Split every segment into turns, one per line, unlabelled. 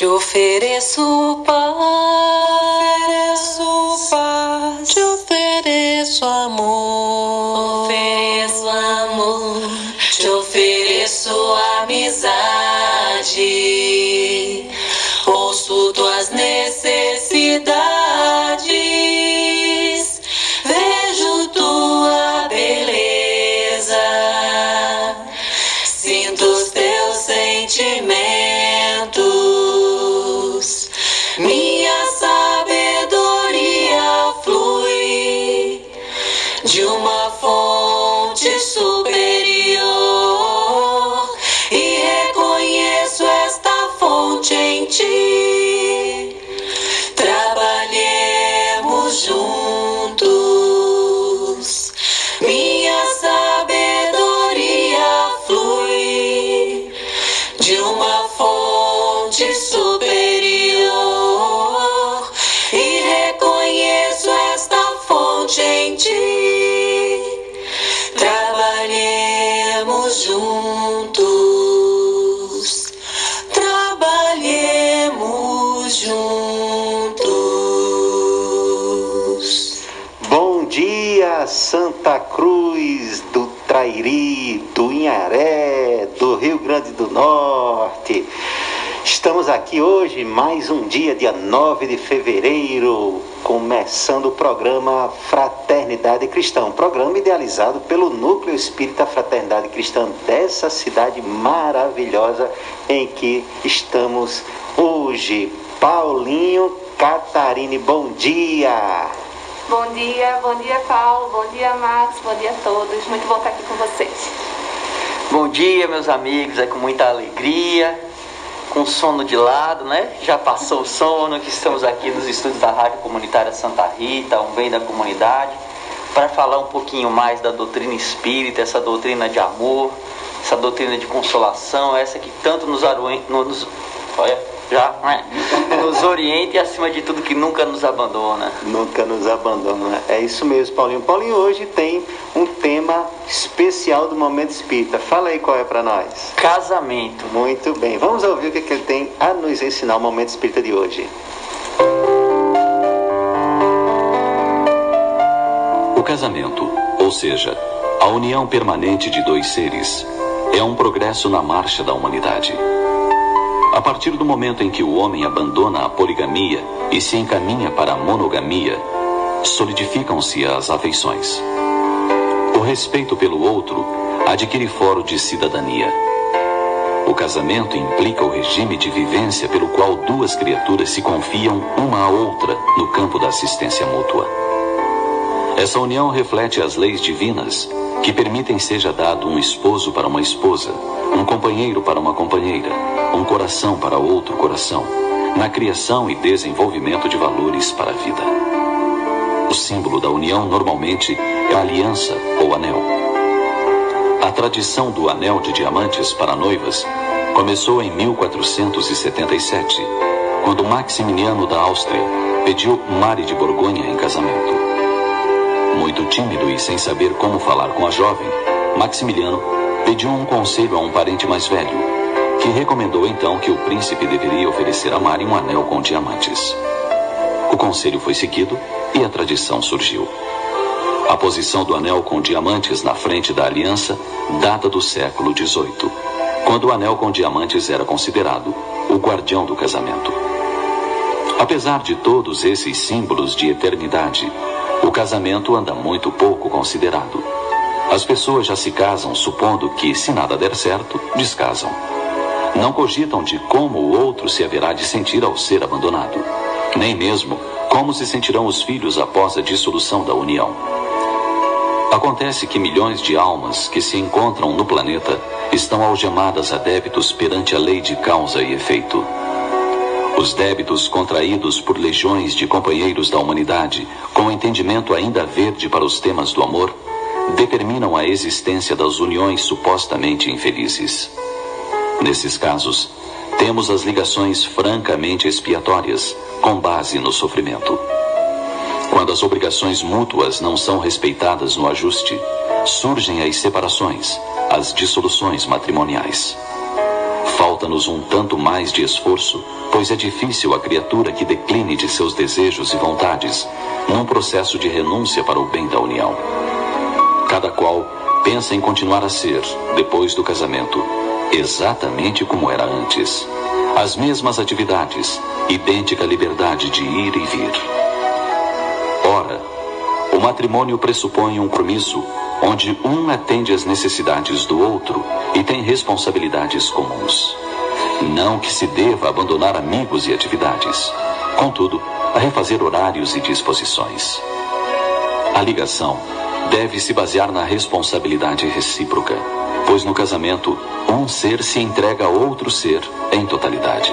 Te ofereço paz,
Aqui hoje, mais um dia, dia 9 de fevereiro, começando o programa Fraternidade Cristã, um programa idealizado pelo Núcleo Espírita Fraternidade Cristã dessa cidade maravilhosa em que estamos hoje. Paulinho Catarine, bom dia!
Bom dia, bom dia Paulo, bom dia Max, bom dia a todos. Muito bom estar aqui com vocês.
Bom dia, meus amigos, é com muita alegria, com sono de lado, né? Já passou o sono, que estamos aqui nos estúdios da Rádio Comunitária Santa Rita, um bem da comunidade, para falar um pouquinho mais da doutrina espírita, essa doutrina de amor, essa doutrina de consolação, essa que tanto nos, aruen- nos olha, já, né? Nos orienta e acima de tudo que nunca nos abandona.
Nunca nos abandona. É isso mesmo, Paulinho. Paulinho hoje tem um tema especial do Momento Espírita. Fala aí qual é para nós.
Casamento.
Muito bem. Vamos ouvir o que, que ele tem a nos ensinar o Momento Espírita de hoje.
O casamento, ou seja, a união permanente de dois seres, é um progresso na marcha da humanidade. A partir do momento em que o homem abandona a poligamia e se encaminha para a monogamia, solidificam-se as afeições. O respeito pelo outro adquire foro de cidadania. O casamento implica o regime de vivência pelo qual duas criaturas se confiam uma à outra no campo da assistência mútua. Essa união reflete as leis divinas que permitem seja dado um esposo para uma esposa, um companheiro para uma companheira, um coração para outro coração, na criação e desenvolvimento de valores para a vida. O símbolo da união normalmente é a aliança ou anel. A tradição do anel de diamantes para noivas começou em 1477, quando Maximiliano da Áustria pediu Mari de Borgonha em casamento. Muito tímido e sem saber como falar com a jovem, Maximiliano pediu um conselho a um parente mais velho, que recomendou então que o príncipe deveria oferecer a Mari um anel com diamantes. O conselho foi seguido e a tradição surgiu. A posição do anel com diamantes na frente da aliança data do século XVIII, quando o anel com diamantes era considerado o guardião do casamento. Apesar de todos esses símbolos de eternidade, o casamento anda muito pouco considerado. As pessoas já se casam supondo que, se nada der certo, descasam. Não cogitam de como o outro se haverá de sentir ao ser abandonado, nem mesmo como se sentirão os filhos após a dissolução da união. Acontece que milhões de almas que se encontram no planeta estão algemadas a débitos perante a lei de causa e efeito. Os débitos contraídos por legiões de companheiros da humanidade, com entendimento ainda verde para os temas do amor, determinam a existência das uniões supostamente infelizes. Nesses casos, temos as ligações francamente expiatórias, com base no sofrimento. Quando as obrigações mútuas não são respeitadas no ajuste, surgem as separações, as dissoluções matrimoniais. Falta-nos um tanto mais de esforço, pois é difícil a criatura que decline de seus desejos e vontades, num processo de renúncia para o bem da união. Cada qual pensa em continuar a ser, depois do casamento, exatamente como era antes. As mesmas atividades, idêntica liberdade de ir e vir. Ora, o matrimônio pressupõe um compromisso onde um atende às necessidades do outro e tem responsabilidades comuns. Não que se deva abandonar amigos e atividades, contudo, a refazer horários e disposições. A ligação deve se basear na responsabilidade recíproca, pois no casamento, um ser se entrega a outro ser em totalidade.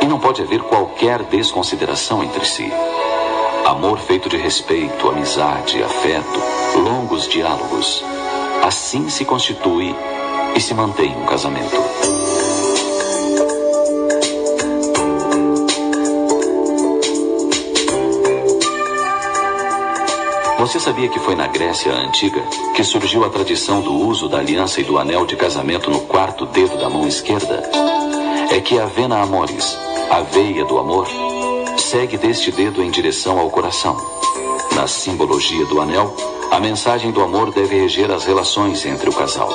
E não pode haver qualquer desconsideração entre si. Amor feito de respeito, amizade, afeto, longos diálogos. Assim se constitui e se mantém um casamento. Você sabia que foi na Grécia Antiga que surgiu a tradição do uso da aliança e do anel de casamento no quarto dedo da mão esquerda? É que a vena amoris, a veia do amor, segue deste dedo em direção ao coração. Na simbologia do anel, a mensagem do amor deve reger as relações entre o casal.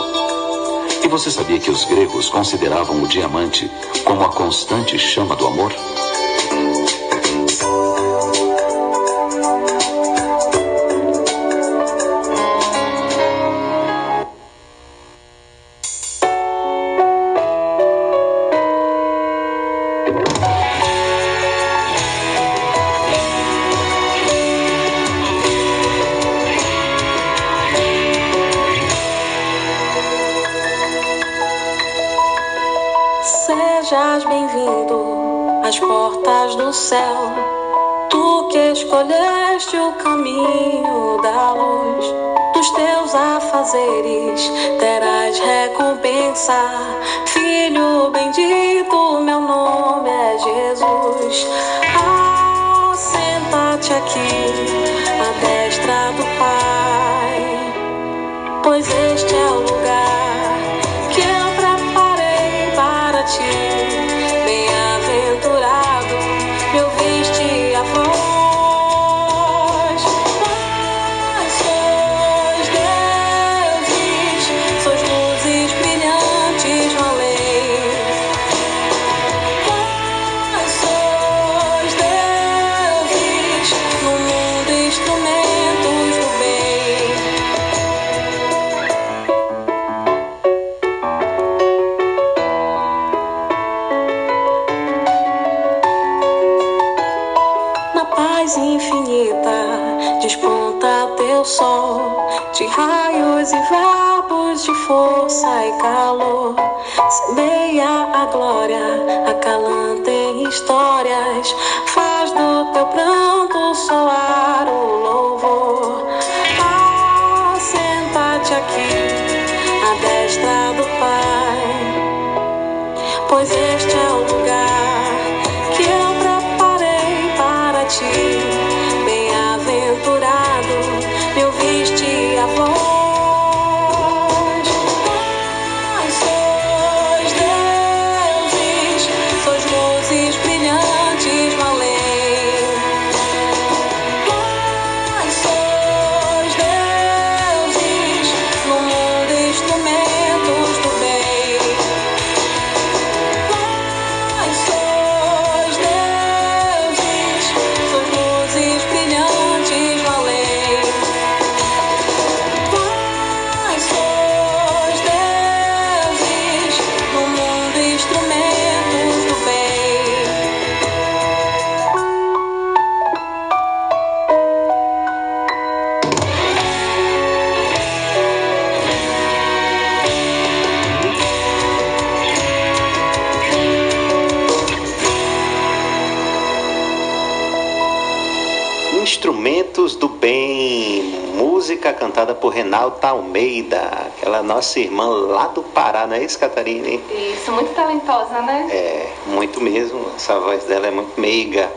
E você sabia que os gregos consideravam o diamante como a constante chama do amor?
Pois este é
Almeida, aquela nossa irmã lá do Pará, não é isso, Catarina? hein?
Isso, muito talentosa, né?
É, muito mesmo, essa voz dela é muito meiga.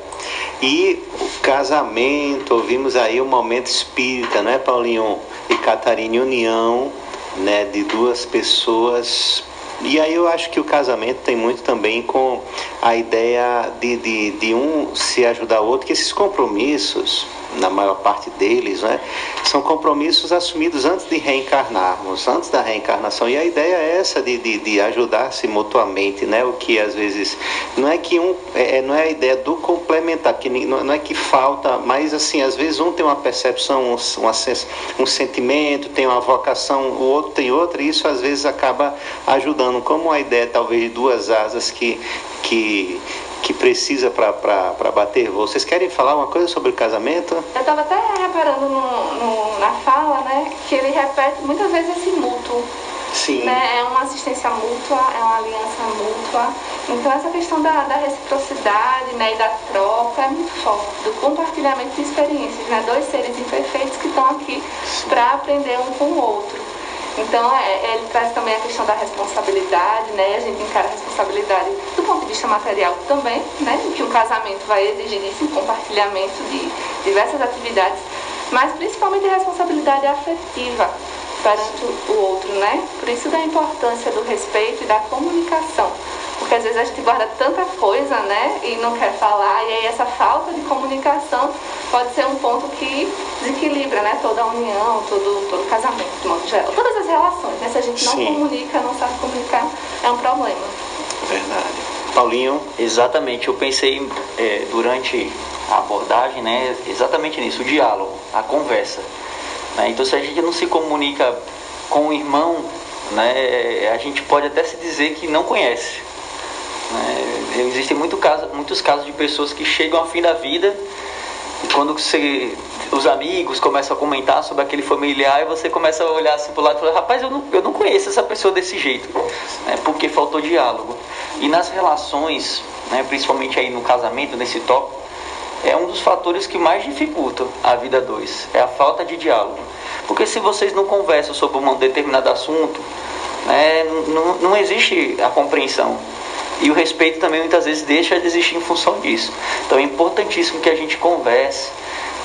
E o casamento, ouvimos aí o momento espírita, não é, Paulinho? E Catarina, união né, de duas pessoas E aí eu acho que o casamento tem muito também com a ideia de, de, de um se ajudar o outro, que esses compromissos, na maior parte deles, né, são compromissos assumidos antes de reencarnarmos, antes da reencarnação. E a ideia é essa de, de, de ajudar-se mutuamente, né, o que às vezes não é que um é, é não é a ideia do complementar, que não é que falta, mas assim às vezes um tem uma percepção, um, um sentimento, tem uma vocação, o outro tem outra, e isso às vezes acaba ajudando, como a ideia talvez de duas asas que que que precisa para bater voo. Vocês querem falar uma coisa sobre o casamento?
Eu estava até reparando no, no, na fala, né, que ele repete muitas vezes esse mútuo.
Sim.
Né? É uma assistência mútua, é uma aliança mútua. Então essa questão da, da reciprocidade né, e da troca é muito forte, do compartilhamento de experiências, né? Dois seres imperfeitos que estão aqui para aprender um com o outro. Então, é, é, ele traz também a questão da responsabilidade, né? A gente encara a responsabilidade do ponto de vista material também, né? Que um casamento vai exigir um compartilhamento de diversas atividades, mas principalmente a responsabilidade afetiva perante o outro, né? Por isso da importância do respeito e da comunicação. Porque às vezes a gente guarda tanta coisa, né? E não quer falar, e aí essa falta de comunicação pode ser um ponto que desequilibra, né? Toda a união, todo, todo casamento, de modo geral. Todas as relações, né? Se a gente não
Sim.
comunica, não sabe comunicar, é um problema.
Verdade. Paulinho,
Exatamente, eu pensei é, durante a abordagem, né, exatamente nisso, o diálogo, a conversa. né? Então, se a gente não se comunica com o irmão, né, a gente pode até se dizer que não conhece. Né? Existem muito caso, muitos casos de pessoas que chegam ao fim da vida e quando você, os amigos começam a comentar sobre aquele familiar e você começa a olhar assim pro lado e falar, rapaz, eu não, eu não conheço essa pessoa desse jeito, né, porque faltou diálogo. E nas relações, né, principalmente aí no casamento, nesse tópico, é um dos fatores que mais dificultam a vida dois, é a falta de diálogo. Porque se vocês não conversam sobre um determinado assunto, né, não, não existe a compreensão. E o respeito também muitas vezes deixa de existir em função disso. Então é importantíssimo que a gente converse,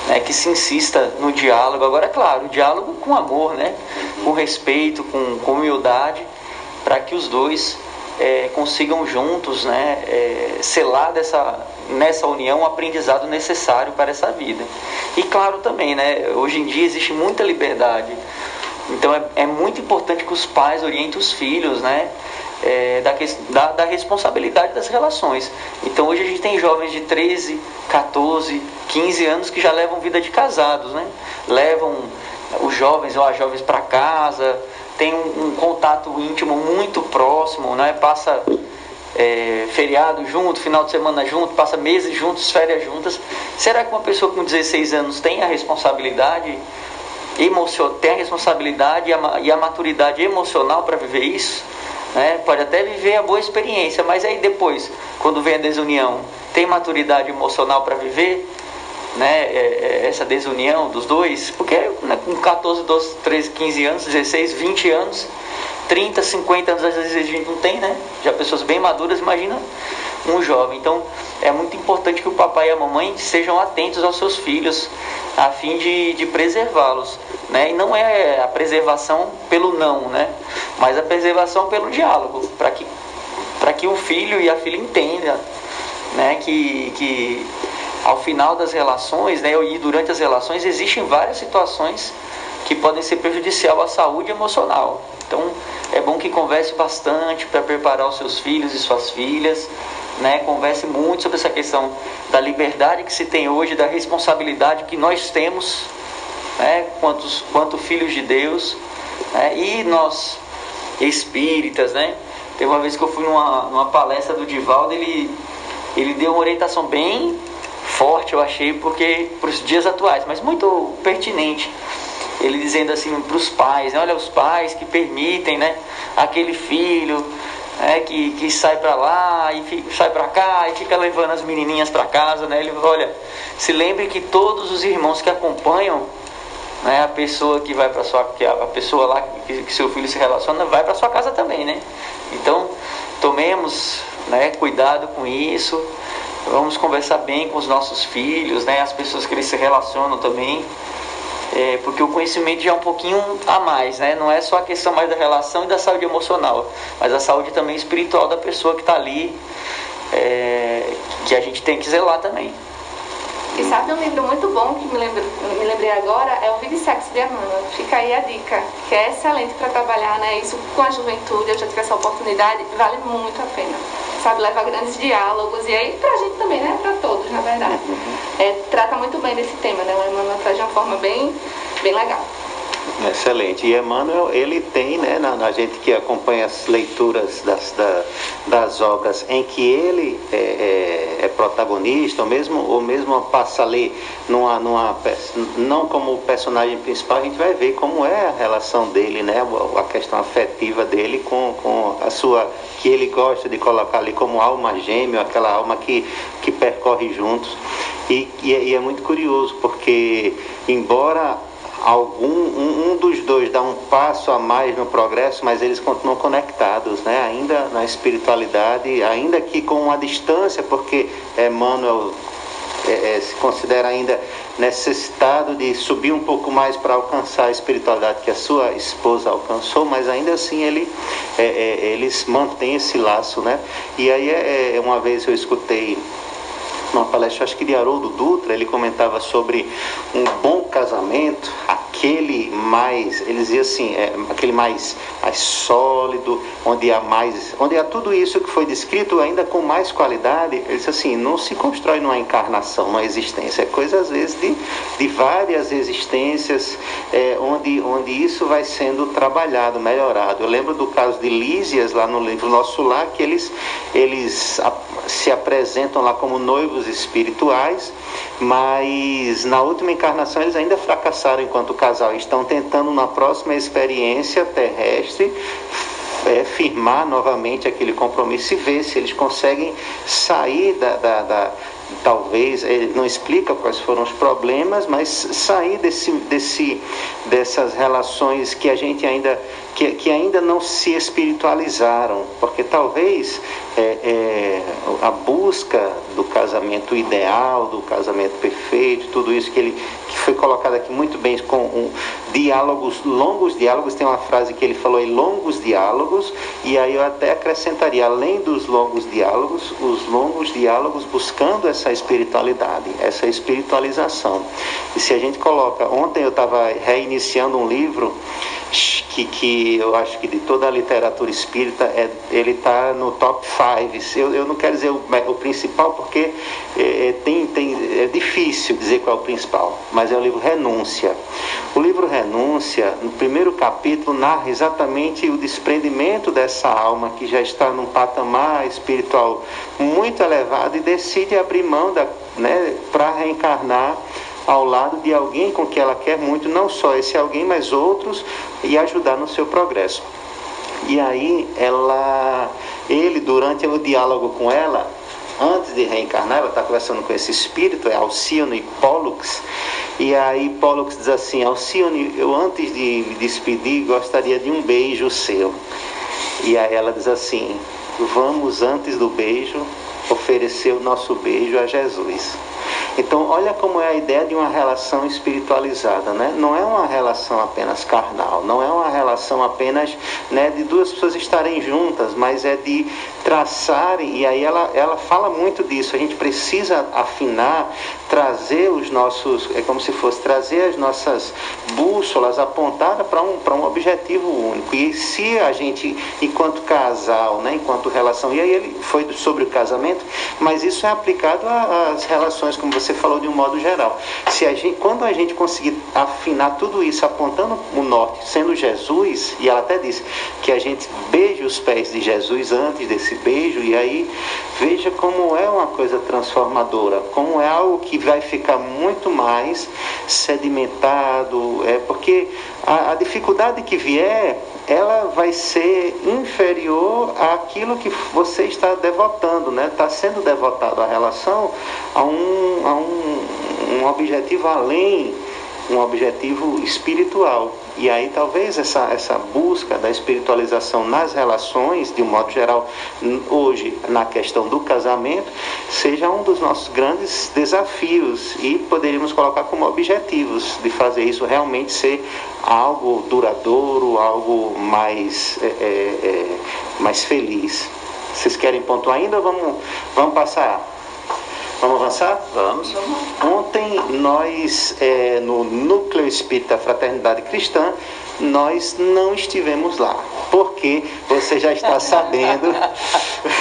né, que se insista no diálogo. Agora, é claro, o diálogo com amor, né, com respeito, com, com humildade, para que os dois é, consigam juntos né, é, selar dessa, nessa união o aprendizado necessário para essa vida. E claro também, né, hoje em dia existe muita liberdade. Então é, é muito importante que os pais orientem os filhos, né? É, da, da, da responsabilidade das relações. Então hoje a gente tem jovens de 13, 14, 15 anos que já levam vida de casados, né? Levam os jovens ou as jovens para casa, tem um, um contato íntimo muito próximo, né? Passa é, feriado junto, final de semana junto, passa meses juntos, férias juntas. Será que uma pessoa com 16 anos tem a responsabilidade emocio- tem a responsabilidade e a, e a maturidade emocional para viver isso? Né? Pode até viver a boa experiência, mas aí depois, quando vem a desunião, tem maturidade emocional para viver né? é- é- essa desunião dos dois? Porque né, com 14, 12, 13, 15 anos, 16, 20 anos, 30, 50 anos, às vezes a gente não tem, né? Já pessoas bem maduras, imagina um jovem. Então, é muito importante que o papai e a mamãe sejam atentos aos seus filhos, a fim de, de preservá-los, né? E não é a preservação pelo não, né? Mas a preservação pelo diálogo, para que que o filho e a filha entendam, né? Que que ao final das relações, né? E durante as relações existem várias situações que podem ser prejudicial à saúde emocional. Então, é bom que converse bastante para preparar os seus filhos e suas filhas, né? Converse muito sobre essa questão da liberdade que se tem hoje, da responsabilidade que nós temos, né? Quantos, quanto filhos de Deus, né? E nós espíritas, né? Teve uma vez que eu fui numa, numa palestra do Divaldo, ele, ele deu uma orientação bem forte, eu achei, porque para os dias atuais, mas muito pertinente. Ele dizendo assim para os pais, né, olha os pais que permitem, né, aquele filho né, que, que sai para lá e fi- sai para cá e fica levando as menininhas para casa, né? Ele olha, se lembre que todos os irmãos que acompanham né, a pessoa que vai para sua que a a pessoa lá que, que seu filho se relaciona vai para sua casa também, né? Então tomemos né, cuidado com isso, vamos conversar bem com os nossos filhos, né, as pessoas que eles se relacionam também. É, porque o conhecimento já é um pouquinho a mais, né? Não é só a questão mais da relação e da saúde emocional, mas a saúde também espiritual da pessoa que está ali, é, que a gente tem que zelar também.
E sabe um livro muito bom que me, lembro, me lembrei agora? É o Vida e Sexo de Emmanuel. Fica aí a dica, que é excelente para trabalhar né, isso com a juventude. Eu já tive essa oportunidade, vale muito a pena. Sabe, leva grandes diálogos. E aí, pra gente também, né? Pra todos, na verdade. É, trata muito bem desse tema, né? Emmanuel traz de uma forma bem, bem legal.
Excelente. E Emmanuel, ele tem, né, na, na gente que acompanha as leituras das, da, das obras em que ele é, é, é protagonista, ou mesmo, ou mesmo passa a ler numa, numa, não como personagem principal, a gente vai ver como é a relação dele, né, a questão afetiva dele com, com a sua, que ele gosta de colocar ali como alma gêmea, aquela alma que, que percorre juntos. E, e, é, e é muito curioso, porque embora algum um, um, dos dois dá um passo a mais no progresso, mas eles continuam conectados, né? Ainda na espiritualidade, ainda que com uma distância, porque Emmanuel é, é, se considera ainda necessitado de subir um pouco mais para alcançar a espiritualidade que a sua esposa alcançou, mas ainda assim ele, é, é eles mantêm esse laço, né? E aí é, é, uma vez eu escutei numa palestra, acho que de Haroldo Dutra, ele comentava sobre um bom casamento, aquele mais, ele dizia assim, é, aquele mais, mais sólido, onde há mais, onde há tudo isso que foi descrito ainda com mais qualidade, ele disse assim, não se constrói numa encarnação, numa existência, é coisa às vezes de, de várias existências, é, onde, onde isso vai sendo trabalhado, melhorado. Eu lembro do caso de Lísias, lá no livro Nosso Lar, que eles, eles se apresentam lá como noivos espirituais, mas na última encarnação eles ainda fracassaram enquanto casal. Estão tentando na próxima experiência terrestre é, firmar novamente aquele compromisso e ver se eles conseguem sair da, da, da talvez ele não explica quais foram os problemas, mas sair desse, desse, dessas relações que a gente ainda que, que ainda não se espiritualizaram, porque talvez é, é, a busca do casamento ideal, do casamento perfeito, tudo isso que ele que foi colocado aqui muito bem com um, diálogos, longos diálogos, tem uma frase que ele falou aí, longos diálogos, e aí eu até acrescentaria, além dos longos diálogos, os longos diálogos buscando essa espiritualidade, essa espiritualização. E se a gente coloca, ontem eu estava reiniciando um livro que, que eu acho que de toda a literatura espírita é, ele está no top 5. Eu, eu não quero dizer o, o principal porque é, é, tem, tem, é difícil dizer qual é o principal, mas é o livro Renúncia. O livro Renúncia, no primeiro capítulo, narra exatamente o desprendimento dessa alma que já está num patamar espiritual muito elevado e decide abrir mão né, para reencarnar ao lado de alguém com que ela quer muito, não só esse alguém, mas outros, e ajudar no seu progresso. E aí ela, ele durante o diálogo com ela, antes de reencarnar, ela está conversando com esse espírito, é Alcione Pollux, e aí Pollux diz assim, Alcione, eu antes de me despedir gostaria de um beijo seu. E aí ela diz assim, vamos antes do beijo oferecer o nosso beijo a Jesus. Então, olha como é a ideia de uma relação espiritualizada, né? Não é uma relação apenas carnal, não é uma relação apenas né, de duas pessoas estarem juntas, mas é de traçarem, e aí ela, ela fala muito disso, a gente precisa afinar, trazer os nossos, é como se fosse trazer as nossas bússolas apontadas para um, um objetivo único. E se a gente, enquanto casal, né, enquanto relação, e aí ele foi sobre o casamento, mas isso é aplicado às relações, como você falou, de um modo geral. Se a gente, quando a gente conseguir afinar tudo isso apontando o norte, sendo Jesus, e ela até disse que a gente beije os pés de Jesus antes desse beijo, e aí veja como é uma coisa transformadora, como é algo que vai ficar muito mais sedimentado, é porque a, a dificuldade que vier, ela vai ser inferior àquilo que você está devotando, né? Está sendo devotado a relação a um, a um, um objetivo além, um objetivo espiritual. E aí talvez essa, essa busca da espiritualização nas relações, de um modo geral, hoje na questão do casamento, seja um dos nossos grandes desafios e poderíamos colocar como objetivos de fazer isso realmente ser algo duradouro, algo mais, é, é, é, mais feliz. Vocês querem ponto ainda ou vamos, vamos passar? Vamos avançar?
Vamos.
Ontem nós, é, no Núcleo Espírita Fraternidade Cristã, nós não estivemos lá. Porque você já está sabendo,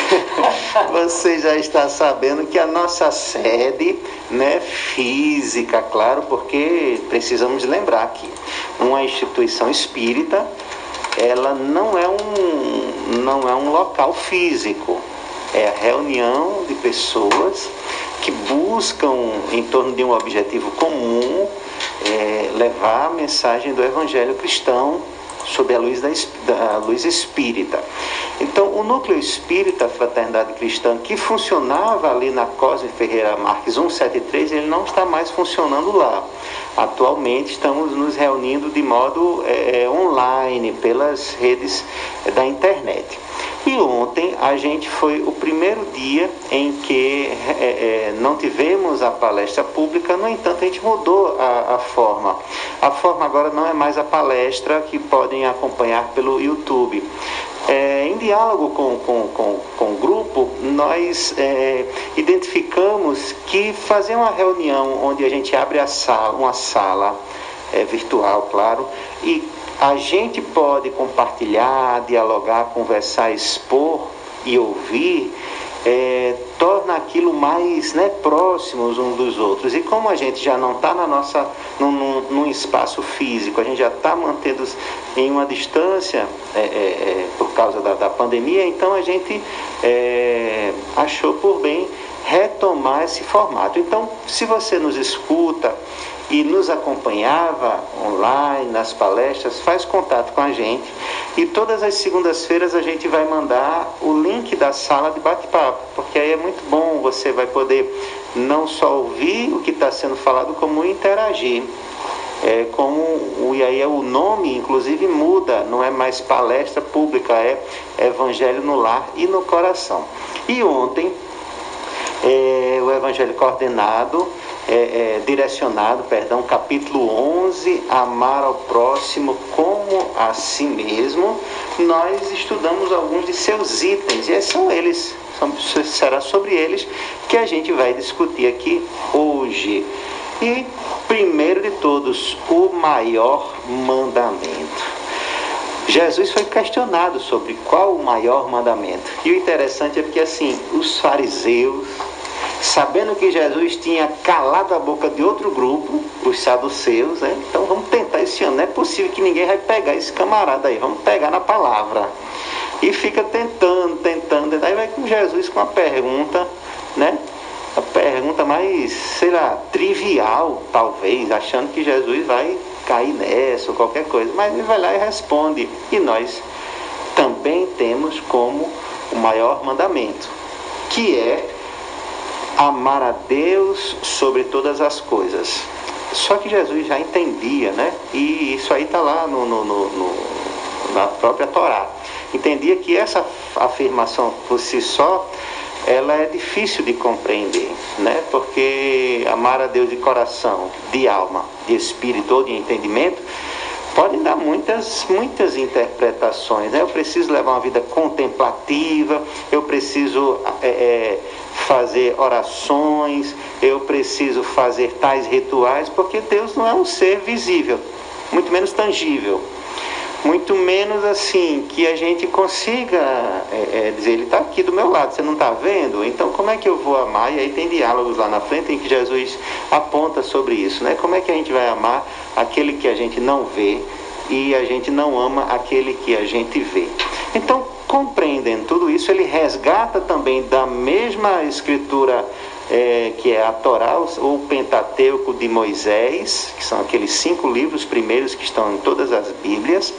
você já está sabendo que a nossa sede, né, física, claro, porque precisamos lembrar que uma instituição espírita, ela não é um, não é um local físico, é a reunião de pessoas que buscam, em torno de um objetivo comum, é, levar a mensagem do Evangelho cristão sob a luz, da, da luz espírita. Então, o núcleo espírita Fraternidade Cristã, que funcionava ali na Cosme Ferreira Marques 173, ele não está mais funcionando lá. Atualmente estamos nos reunindo de modo é, online, pelas redes é, da internet. E ontem a gente foi o primeiro dia em que é, é, não tivemos a palestra pública, no entanto a gente mudou a, a forma. A forma agora não é mais a palestra que podem acompanhar pelo YouTube. É, em diálogo com, com, com, com o grupo, nós é, identificamos que fazer uma reunião onde a gente abre a sala, uma sala é, virtual, claro, e a gente pode compartilhar, dialogar, conversar, expor e ouvir, é, torna aquilo mais né, próximos uns dos outros. E como a gente já não está na nossa num, num, num espaço físico, a gente já está mantendo em uma distância é, é, é, por causa da, da, pandemia, então a gente é, achou por bem retomar esse formato. Então, se você nos escuta e nos acompanhava online nas palestras, faz contato com a gente e todas as segundas-feiras a gente vai mandar o link da sala de bate-papo, porque aí é muito bom, você vai poder não só ouvir o que está sendo falado, como interagir. É, como, e aí o nome inclusive muda, não é mais palestra pública, é Evangelho no Lar e no Coração. E ontem é, o Evangelho coordenado, é, é, direcionado, perdão, capítulo 11, amar ao próximo como a si mesmo, nós estudamos alguns de seus itens, e são eles, são, será sobre eles que a gente vai discutir aqui hoje. E, primeiro de todos, o maior mandamento. Jesus foi questionado sobre qual o maior mandamento. E o interessante é porque, assim, os fariseus, sabendo que Jesus tinha calado a boca de outro grupo, os saduceus, né? Então vamos tentar esse ano. Não é possível que ninguém vai pegar esse camarada aí, vamos pegar na palavra. E fica tentando, tentando, aí vai com Jesus com uma pergunta, né? A pergunta mais, sei lá, trivial, talvez, achando que Jesus vai cair nessa ou qualquer coisa. Mas ele vai lá e responde. E nós também temos como o maior mandamento, que é amar a Deus sobre todas as coisas. Só que Jesus já entendia, né? E isso aí está lá no, no, no, no, na própria Torá. Entendia que essa afirmação por si só ela é difícil de compreender, né? Porque amar a Deus de coração, de alma, de espírito ou de entendimento pode dar muitas, muitas interpretações. Né? Eu preciso levar uma vida contemplativa, eu preciso é, é, fazer orações, eu preciso fazer tais rituais, porque Deus não é um ser visível, muito menos tangível. Muito menos assim que a gente consiga é, dizer, ele está aqui do meu lado, você não está vendo? Então como é que eu vou amar? E aí tem diálogos lá na frente em que Jesus aponta sobre isso, né? Como é que a gente vai amar aquele que a gente não vê e a gente não ama aquele que a gente vê? Então, compreendendo tudo isso, ele resgata também da mesma escritura é, que é a Torá, o Pentateuco de Moisés, que são aqueles cinco livros primeiros que estão em todas as Bíblias.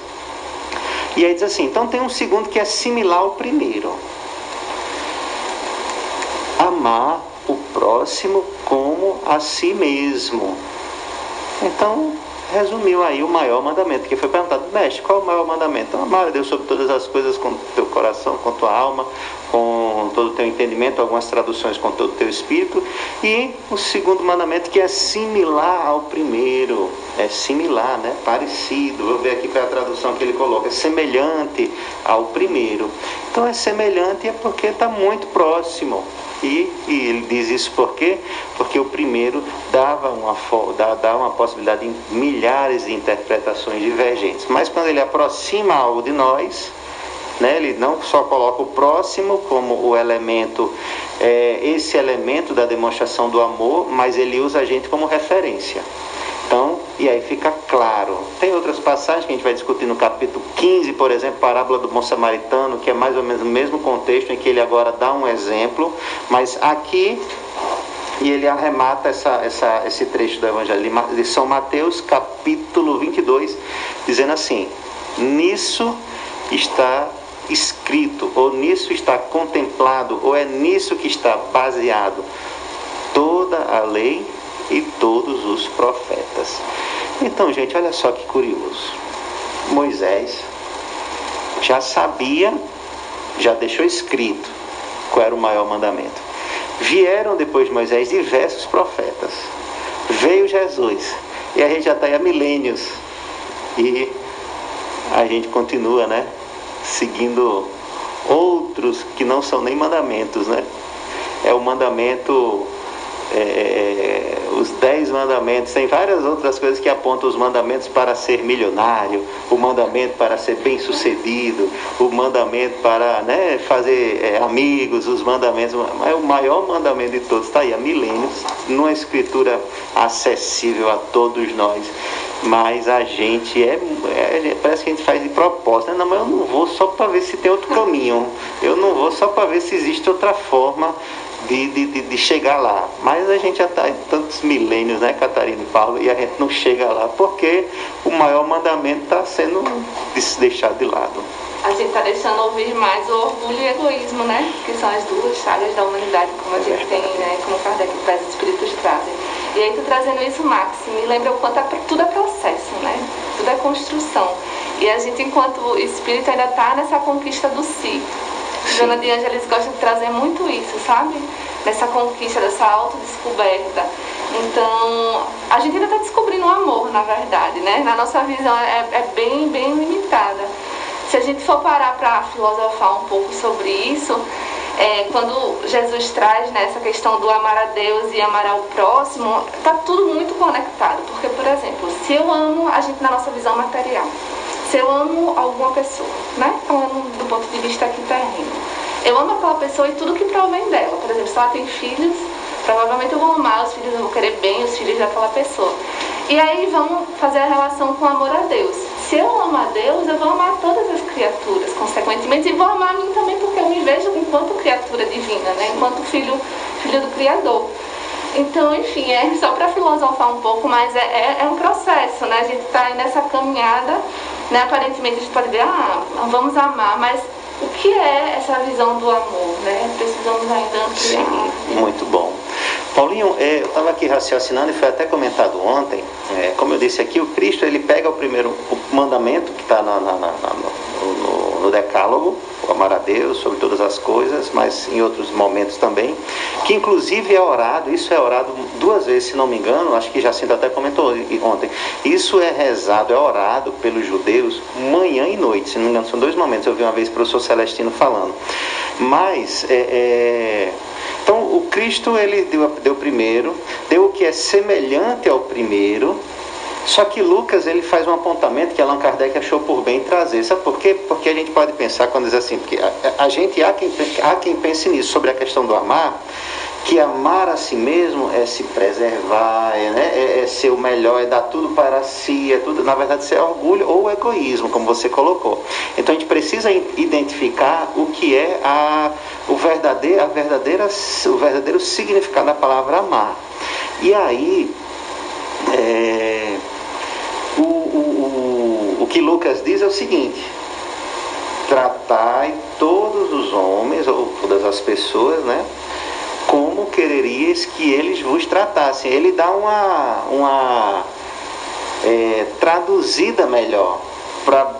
E aí diz assim: então tem um segundo que é similar ao primeiro. Amar o próximo como a si mesmo. Então, resumiu aí o maior mandamento, que foi perguntado, mestre, qual é o maior mandamento? Amar a Deus sobre todas as coisas, com teu coração, com tua alma, com todo o teu entendimento, algumas traduções com todo o teu espírito. E o segundo mandamento, que é similar ao primeiro, é similar, né? Parecido. Vou ver aqui qual é a tradução que ele coloca, é semelhante ao primeiro. Então é semelhante é porque está muito próximo. E, e, ele diz isso por quê? Porque o primeiro dava uma, dava uma possibilidade de milhares de interpretações divergentes. Mas quando ele aproxima algo de nós, né, ele não só coloca o próximo como o elemento, é, esse elemento da demonstração do amor, mas ele usa a gente como referência. Então, e aí fica claro. Tem outras passagens que a gente vai discutir no capítulo 15, por exemplo, parábola do bom samaritano, que é mais ou menos o mesmo contexto em que ele agora dá um exemplo, mas aqui e ele arremata essa, essa, esse trecho do Evangelho de São Mateus, capítulo 22, dizendo assim: Nisso está escrito, ou nisso está contemplado, ou é nisso que está baseado toda a lei e todos os profetas. Então, gente, olha só que curioso. Moisés já sabia, já deixou escrito qual era o maior mandamento. Vieram depois de Moisés diversos profetas. Veio Jesus. E a gente já está aí há milênios. E a gente continua, né? Seguindo outros que não são nem mandamentos, né? É o mandamento é, é, os dez mandamentos, tem várias outras coisas que apontam os mandamentos para ser milionário, o mandamento para ser bem sucedido, o mandamento para né, fazer é, amigos, os mandamentos, mas o maior mandamento de todos está aí há milênios, numa escritura acessível a todos nós. Mas a gente é, é parece que a gente faz de propósito. Não, mas eu não vou só para ver se tem outro caminho. Eu não vou só para ver se existe outra forma de, de, de, chegar lá. Mas a gente já está em tantos milênios, né, Catarina e Paulo, e a gente não chega lá porque o maior mandamento está sendo deixado de lado.
A gente está deixando ouvir mais o orgulho e o egoísmo, né? Que são as duas chagas da humanidade, como a gente tem, né? Como Kardec traz, os espíritos trazem. E aí, tu trazendo isso, Max, me lembra o quanto é, tudo é processo, né? Tudo é construção. E a gente, enquanto espírito, ainda está nessa conquista do si Joana de Angelis gosta de trazer muito isso, sabe? Dessa conquista, dessa autodescoberta. Então, a gente ainda está descobrindo o amor, na verdade, né? Na nossa visão é, é bem, bem limitada. Se a gente for parar para filosofar um pouco sobre isso, é, quando Jesus traz né, essa questão do amar a Deus e amar ao próximo, está tudo muito conectado. Porque, por exemplo, se eu amo a gente na nossa visão material, se eu amo alguma pessoa, né? Falando do ponto de vista aqui terreno. Eu amo aquela pessoa e tudo que provém dela. Por exemplo, se ela tem filhos, provavelmente eu vou amar os filhos, eu vou querer bem os filhos daquela pessoa. E aí vamos fazer a relação com o amor a Deus. Se eu amo a Deus, eu vou amar todas as criaturas, consequentemente, e vou amar a mim também, porque eu me vejo enquanto criatura divina, né? enquanto filho, filho do Criador. Então, enfim, é só para filosofar um pouco, mas é, é, é, um processo, né? A gente está nessa caminhada, né? Aparentemente a gente pode dizer, ah, vamos amar, mas o que é essa visão do amor, né? Precisamos ainda ampliar.
Muito bom. Paulinho, é, eu estava aqui raciocinando e foi até comentado ontem, é, como eu disse aqui, o Cristo ele pega o primeiro o mandamento que está no, no, decálogo, amar a Deus sobre todas as coisas, mas em outros momentos também, que inclusive é orado, isso é orado duas vezes, se não me engano, acho que Jacinto até comentou ontem, isso é rezado, é orado pelos judeus manhã e noite, se não me engano, são dois momentos, eu vi uma vez o professor Celestino falando, mas é, é então, o Cristo ele deu, deu primeiro, deu o que é semelhante ao primeiro, só que Lucas ele faz um apontamento que Allan Kardec achou por bem trazer. Sabe por quê? Porque a gente pode pensar quando diz assim, porque a, a gente há quem, há quem pense nisso sobre a questão do amar, que amar a si mesmo é se preservar, é, né? é, é, ser o melhor, é dar tudo para si, é tudo, na verdade, isso é orgulho ou egoísmo, como você colocou. Então a gente precisa identificar o que é a, o, verdadeiro, a verdadeira, o verdadeiro significado da palavra amar. E aí, é, o, o, o, o que Lucas diz é o seguinte: tratai todos os homens, ou todas as pessoas, né? Como quererias que eles vos tratassem. Ele dá uma, uma é, traduzida melhor, para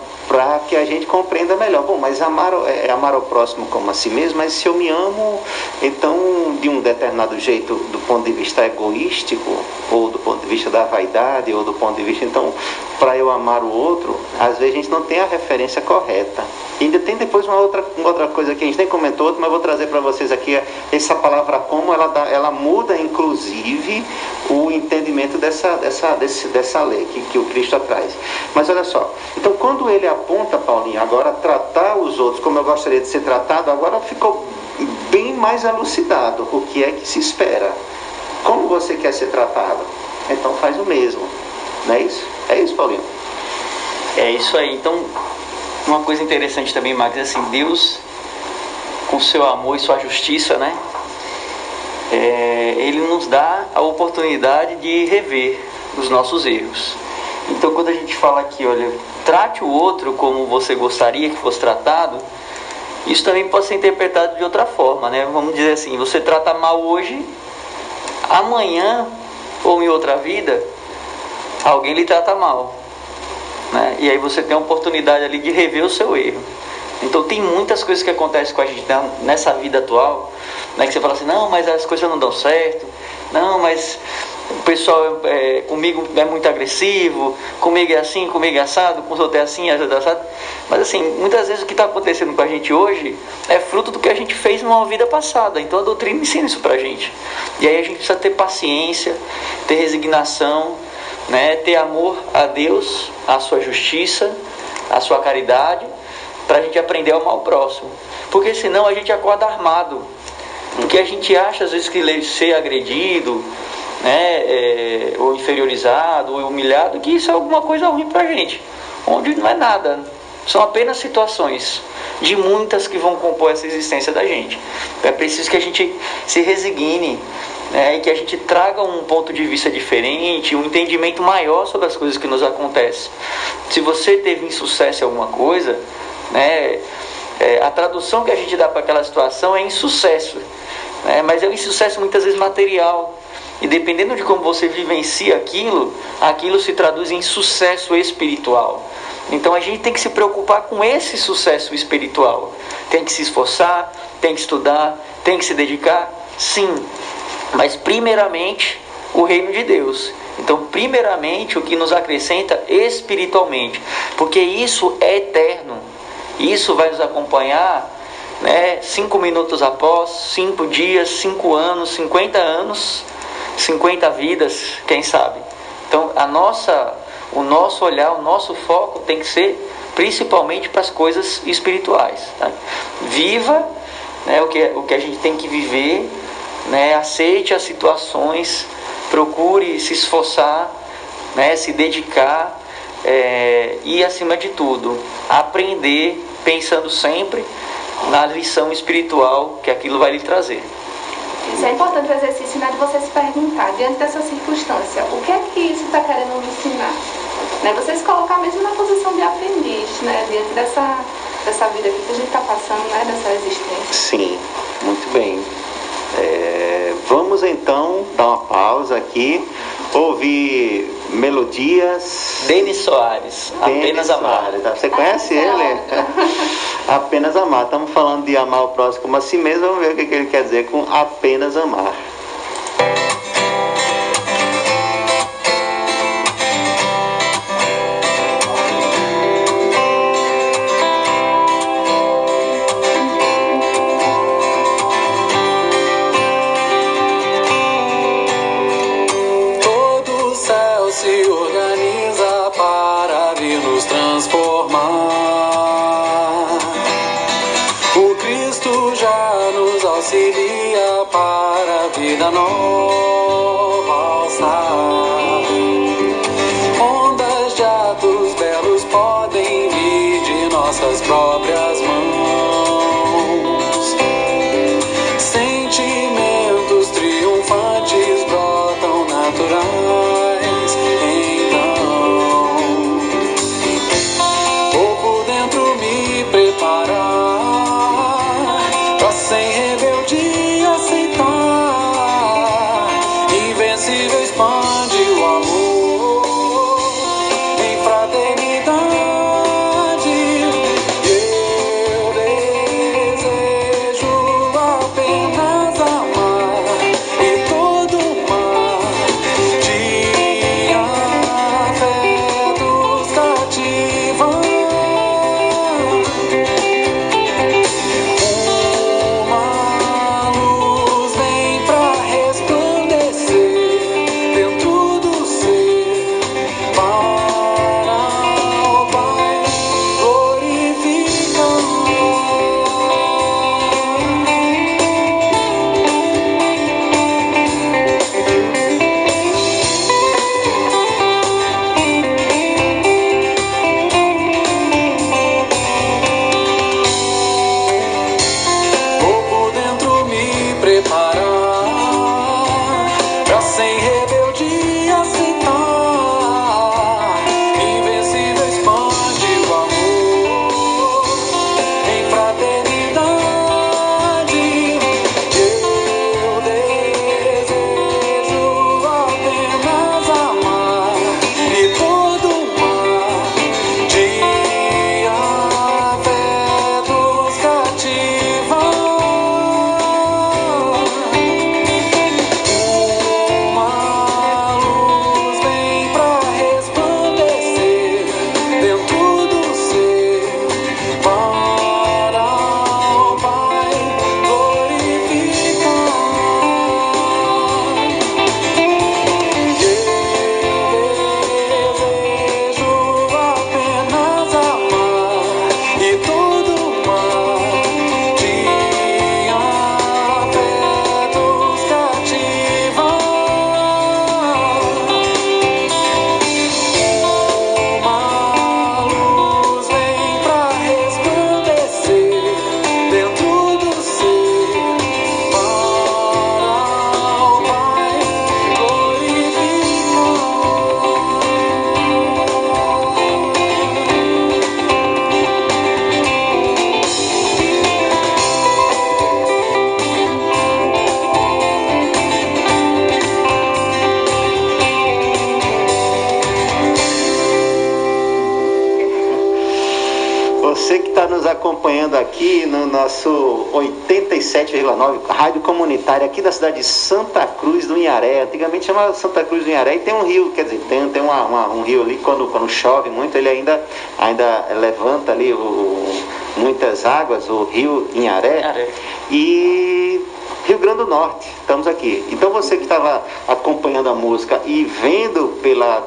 que a gente compreenda melhor. Bom, mas amar, é, amar o próximo como a si mesmo, mas se eu me amo, então, de um determinado jeito, do ponto de vista egoístico, ou do ponto de vista da vaidade, ou do ponto de vista, então, para eu amar o outro, às vezes a gente não tem a referência correta. E ainda tem depois uma outra, uma outra coisa que a gente nem comentou, mas vou trazer para vocês aqui. Essa palavra como, ela, dá, ela muda, inclusive, o entendimento dessa, dessa, desse, dessa lei que, que o Cristo traz. Mas olha só, então quando ele aponta, Paulinho, agora tratar os outros como eu gostaria de ser tratado, agora ficou bem mais elucidado o que é que se espera. Como você quer ser tratado? Então faz o mesmo. Não é isso? É isso, Paulinho?
É isso aí. Então, uma coisa interessante também, Max, é assim, Deus, com seu amor e sua justiça, né? É, ele nos dá a oportunidade de rever os nossos erros. Então, quando a gente fala aqui, olha, trate o outro como você gostaria que fosse tratado, isso também pode ser interpretado de outra forma, né? Vamos dizer assim, você trata mal hoje, amanhã ou em outra vida, alguém lhe trata mal. Né? E aí você tem a oportunidade ali de rever o seu erro. Então tem muitas coisas que acontecem com a gente nessa vida atual, né? que você fala assim, não, mas as coisas não dão certo, não, mas o pessoal é, comigo é muito agressivo, comigo é assim, comigo é assado, com os outros é assim, é assado. Mas assim, muitas vezes o que está acontecendo com a gente hoje é fruto do que a gente fez numa vida passada. Então a doutrina ensina isso pra gente. E aí a gente precisa ter paciência, ter resignação, né? ter amor a Deus, a sua justiça, a sua caridade, para a gente aprender a amar o próximo. Porque senão a gente acorda armado. Porque a gente acha às vezes que ser agredido, né, é, ou inferiorizado, ou humilhado, que isso é alguma coisa ruim para a gente. Onde não é nada. São apenas situações de muitas que vão compor essa existência da gente. É preciso que a gente se resigne né, e que a gente traga um ponto de vista diferente, um entendimento maior sobre as coisas que nos acontecem. Se você teve insucesso em alguma coisa, né, é, a tradução que a gente dá para aquela situação é insucesso, né, mas é um insucesso muitas vezes material. E dependendo de como você vivencia aquilo, aquilo se traduz em sucesso espiritual. Então a gente tem que se preocupar com esse sucesso espiritual. Tem que se esforçar, tem que estudar, tem que se dedicar, sim. Mas primeiramente o reino de Deus. Então, primeiramente o que nos acrescenta espiritualmente, porque isso é eterno. Isso vai nos acompanhar, né? Cinco minutos após, cinco dias, cinco anos, cinquenta anos, cinquenta vidas, quem sabe. Então, a nossa o nosso olhar, o nosso foco tem que ser principalmente para as coisas espirituais. Tá? Viva né, o, que, o que a gente tem que viver, né, aceite as situações, procure se esforçar, né, se dedicar é, e, acima de tudo, aprender pensando sempre na lição espiritual que aquilo vai lhe trazer.
Isso é importante o exercício né, de você se perguntar, diante dessa circunstância, o que é que isso está querendo me ensinar? Né, você se colocar mesmo na posição de aprendiz, né, diante dessa, dessa vida que a gente está passando, né, dessa existência.
Sim, muito bem. É, vamos então dar uma pausa aqui, ouvir melodias.
Denis Soares, Apenas Amar.
Soares, tá? Você conhece ele? Apenas Amar. Estamos falando de amar o próximo como a si mesmo, vamos ver o que ele quer dizer com apenas amar. Bye. Cidade de Santa Cruz do Inharé. Antigamente chamava Santa Cruz do Inharé e tem um rio, quer dizer, tem, tem uma, uma, um rio ali quando, quando chove muito, ele ainda, ainda levanta ali o, o, muitas águas, o rio Inharé.
Inharé.
E Rio Grande do Norte, estamos aqui. Então você que estava acompanhando a música e vendo pela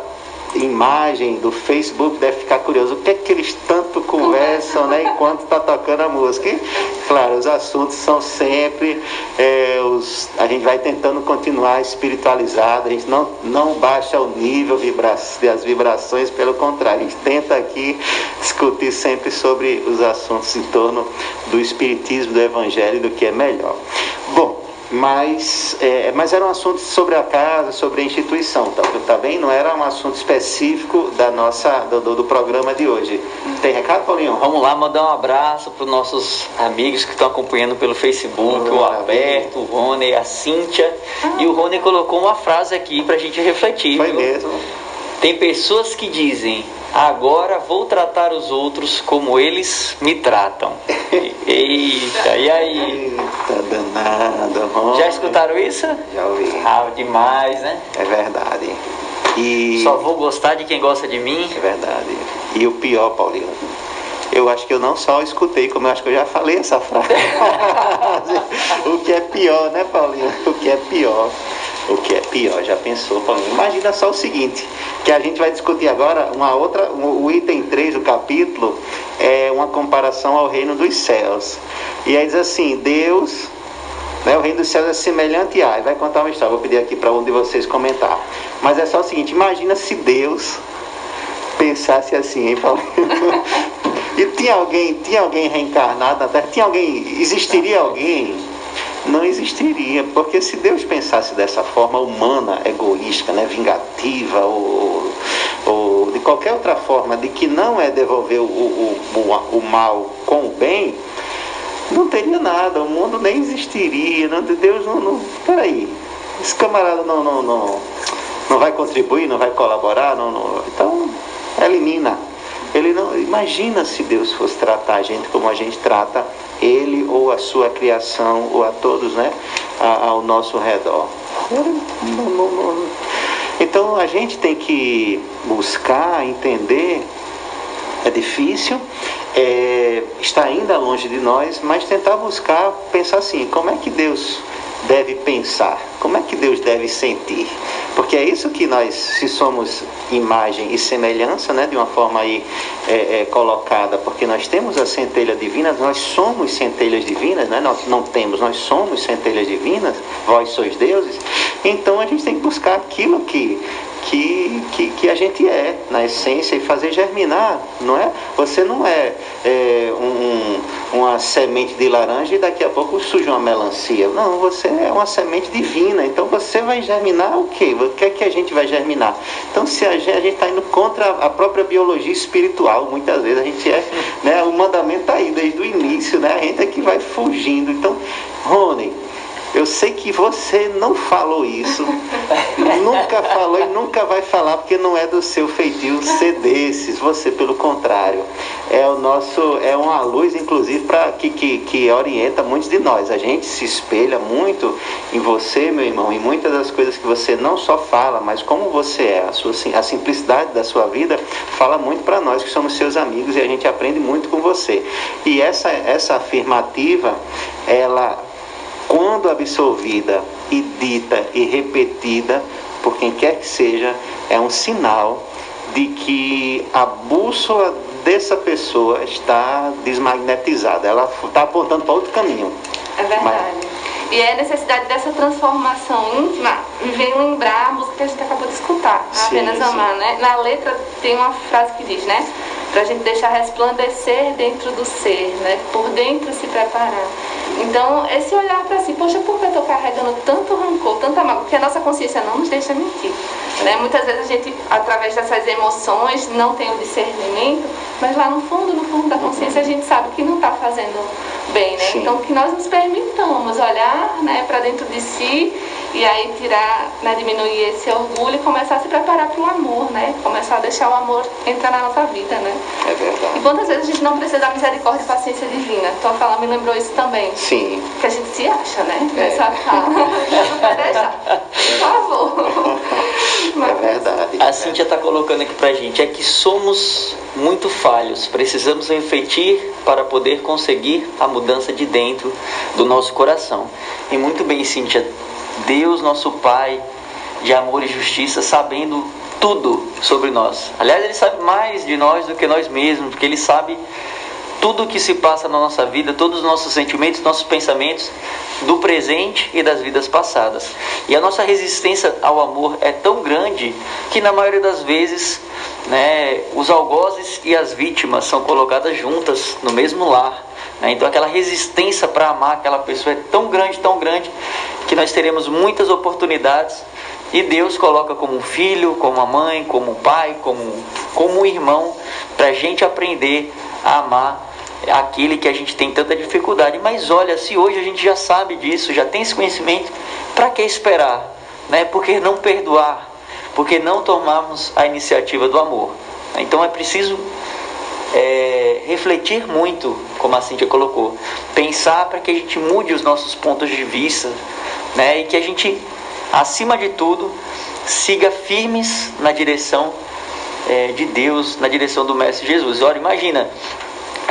imagem do Facebook deve ficar curioso o que é que eles tanto conversam né, enquanto está tocando a música. E, claro, os assuntos são sempre é, os, a gente vai tentando continuar espiritualizado, a gente não, não baixa o nível vibra, das vibrações, pelo contrário, a gente tenta aqui discutir sempre sobre os assuntos em torno do espiritismo, do evangelho, do que é melhor. Bom, mas, é, mas era um assunto sobre a casa, sobre a instituição, tá, tá bem? Não era um assunto específico da nossa, do, do programa de hoje. Tem recado, Paulinho?
Vamos lá mandar um abraço para os nossos amigos que estão acompanhando pelo Facebook,
Oh,
o Alberto, o Rony, a Cíntia. E o Rony colocou uma frase aqui para a gente refletir.
Foi
viu?
mesmo.
Tem pessoas que dizem, agora vou tratar os outros como eles me tratam. Eita, e aí?
Eita, danado. Rony.
Já escutaram isso?
Já ouvi.
Ah, demais, né?
É verdade. E...
Só vou gostar de quem gosta de mim.
É verdade. E o pior, Paulinho, eu acho que eu não só escutei, como eu acho que eu já falei essa frase. o que é pior, né, Paulinho? O que é pior. O que é pior, já pensou? Imagina só o seguinte, que a gente vai discutir agora uma outra, o item 3 do capítulo é uma comparação ao reino dos céus. E aí diz assim, Deus né? O reino dos céus é semelhante a. e Vai contar uma história, vou pedir aqui para um de vocês comentar. Mas é só o seguinte: imagina se Deus pensasse assim, hein, Paulo? e tinha alguém, tinha alguém reencarnado na Terra? Tinha alguém, existiria alguém? Não existiria, porque se Deus pensasse dessa forma humana, egoísta, né, vingativa, ou, ou de qualquer outra forma, de que não é devolver o, o, o, o mal com o bem, não teria nada, o mundo nem existiria, não, Deus não, não. Peraí, esse camarada não, não, não, não vai contribuir, não vai colaborar, não, não, então elimina. Ele não. Imagina se Deus fosse tratar a gente como a gente trata ele ou a sua criação, ou a todos né, a- ao nosso redor. Ele não- não- não- Então a gente tem que buscar entender é difícil, é, está ainda longe de nós, mas tentar buscar, pensar assim, como é que Deus deve pensar? Como é que Deus deve sentir? Porque é isso que nós, se somos imagem e semelhança, né, de uma forma aí é, é, colocada, porque nós temos a centelha divina, nós somos centelhas divinas, né? nós não temos, nós somos centelhas divinas, vós sois deuses, então a gente tem que buscar aquilo que que, que, que a gente é, na essência, e fazer germinar, não é? Você não é, é, um- uma semente de laranja e daqui a pouco surge uma melancia. Não, você é uma semente divina, então você vai germinar o quê? O que é que a gente vai germinar? Então, se a gente está indo contra a própria biologia espiritual, muitas vezes a gente é, né, o mandamento está aí desde o início, né? A gente é que vai fugindo. Então, Rony, eu sei que você não falou isso, nunca falou e nunca vai falar, porque não é do seu feitio ser desses. Você, pelo contrário, é o nosso, é uma luz, inclusive, para que, que, que orienta muitos de nós. A gente se espelha muito em você, meu irmão, em muitas das coisas que você não só fala, mas como você é, a, sua, a simplicidade da sua vida fala muito para nós que somos seus amigos e a gente aprende muito com você. E essa, essa afirmativa, ela quando absorvida e dita e repetida por quem quer que seja, é um sinal de que a bússola dessa pessoa está desmagnetizada. Ela está apontando para outro caminho.
É verdade. E é a necessidade dessa transformação íntima me vem lembrar a música que a gente acabou de escutar,
Sim,
Apenas
sim.
Amar, né? Na letra tem uma frase que diz, né? Pra gente deixar resplandecer dentro do ser, né? Por dentro se preparar. Então, esse olhar para si, poxa, por que eu tô carregando tanto rancor, tanta mágoa? Porque a nossa consciência não nos deixa mentir. Né? Muitas vezes a gente, através dessas emoções, não tem o discernimento, mas lá no fundo, no fundo da consciência, a gente sabe que não está fazendo bem, né?
Sim.
Então, que nós nos permitamos olhar né, para dentro de si E aí tirar, né, diminuir esse orgulho e começar a se preparar para o amor, né? Começar a deixar o amor entrar na nossa vida, né?
É
E
verdade.
quantas vezes a gente não precisa da misericórdia e paciência divina? Tua fala me lembrou isso também.
Sim.
Que a gente se acha, né?
É.
Nessa fala. Não vai deixar. Por favor.
É verdade.
A Cíntia está colocando aqui pra gente, é que somos muito falhos, precisamos refletir para poder conseguir a mudança de dentro do nosso coração. E muito bem, Cíntia, Deus, nosso Pai de amor e justiça, sabendo tudo sobre nós. Aliás, Ele sabe mais de nós do que nós mesmos, porque Ele sabe tudo o que se passa na nossa vida, todos os nossos sentimentos, nossos pensamentos do presente e das vidas passadas. E a nossa resistência ao amor é tão grande que na maioria das vezes, né, os algozes e as vítimas são colocadas juntas no mesmo lar. Né? Então aquela resistência para amar aquela pessoa é tão grande, tão grande que nós teremos muitas oportunidades e Deus coloca como um filho, como uma mãe, como um pai, como, como um irmão, para a gente aprender a amar aquele que a gente tem tanta dificuldade. Mas olha, se hoje a gente já sabe disso, já tem esse conhecimento, para que esperar? Né? Por que não perdoar? Por que não tomarmos a iniciativa do amor? Então é preciso é, refletir muito, como a Cíntia colocou, pensar para que a gente mude os nossos pontos de vista né? e que a gente, acima de tudo, siga firmes na direção é, de Deus, na direção do Mestre Jesus. Ora, imagina,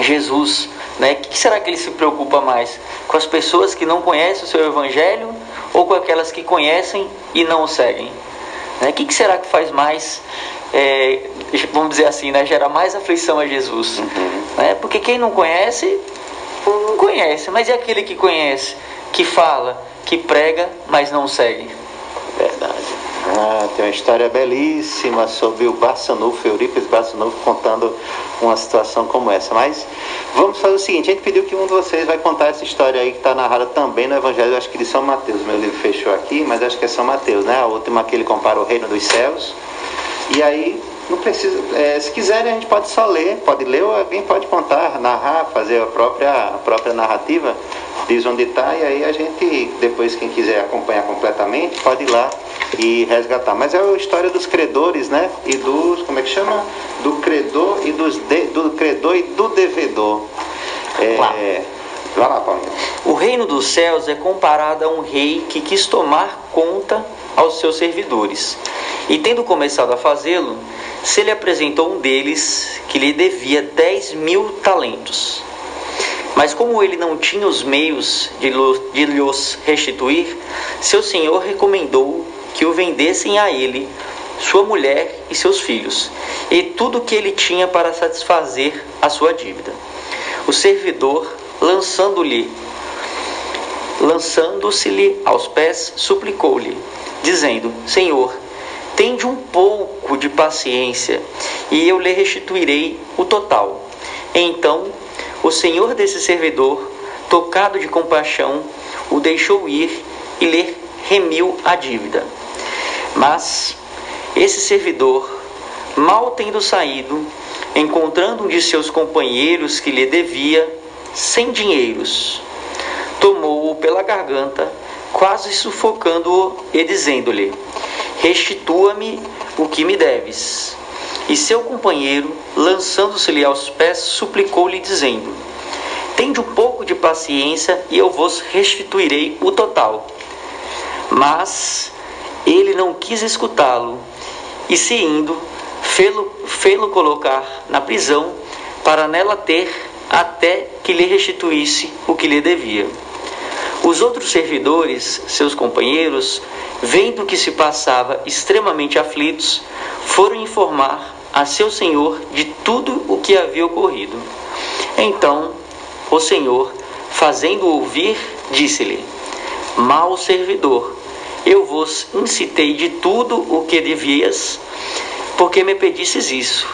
Jesus, né? O que será que ele se preocupa mais? Com as pessoas que não conhecem o seu Evangelho ou com aquelas que conhecem e não o seguem? Né? O que será que faz mais, é, vamos dizer assim, né? gera mais aflição a Jesus? Né? Porque quem não conhece, não conhece, mas é aquele que conhece, que fala, que prega, mas não segue.
Verdade. Ah, tem uma história belíssima sobre o Barçanufo, Eurípides Barçanufo, contando uma situação como essa. Mas vamos fazer o seguinte: a gente pediu que um de vocês vai contar essa história aí que está narrada também no Evangelho, acho que de São Mateus. Meu livro fechou aqui, mas acho que é São Mateus, né? A última que ele compara o reino dos céus. E aí, não precisa, é, se quiserem, a gente pode só ler, pode ler ou alguém pode contar, narrar, fazer a própria, a própria narrativa, diz onde está, e aí a gente, depois, quem quiser acompanhar completamente, pode ir lá e resgatar. Mas é a história dos credores, né? E dos, como é que chama? Do credor e dos de, do credor e do devedor. É,
Lá.
vai lá, Paulinho.
O reino dos céus é comparado a um rei que quis tomar conta aos seus servidores. E tendo começado a fazê-lo, se lhe apresentou um deles que lhe devia dez mil talentos. Mas como ele não tinha os meios de lhos restituir, seu senhor recomendou que o vendessem a ele, sua mulher e seus filhos, e tudo que ele tinha para satisfazer a sua dívida. O servidor, lançando-lhe lançando-se-lhe aos pés, suplicou-lhe, dizendo: Senhor, tende um pouco de paciência, e eu lhe restituirei o total. Então, o senhor desse servidor, tocado de compaixão, o deixou ir e lhe remiu a dívida. Mas esse servidor, mal tendo saído, encontrando um de seus companheiros que lhe devia sem dinheiros, tomou-o pela garganta, quase sufocando-o e dizendo-lhe: Restitua-me o que me deves. E seu companheiro, lançando-se-lhe aos pés, suplicou-lhe, dizendo: Tende um pouco de paciência e eu vos restituirei o total. Mas ele não quis escutá-lo, e se indo, fê-lo colocar na prisão, para nela ter até que lhe restituísse o que lhe devia. Os outros servidores, seus companheiros, vendo que se passava extremamente aflitos, foram informar a seu senhor de tudo o que havia ocorrido. Então, o senhor, fazendo ouvir, disse-lhe: Mal servidor, eu vos incitei de tudo o que devias, porque me pedisses isso.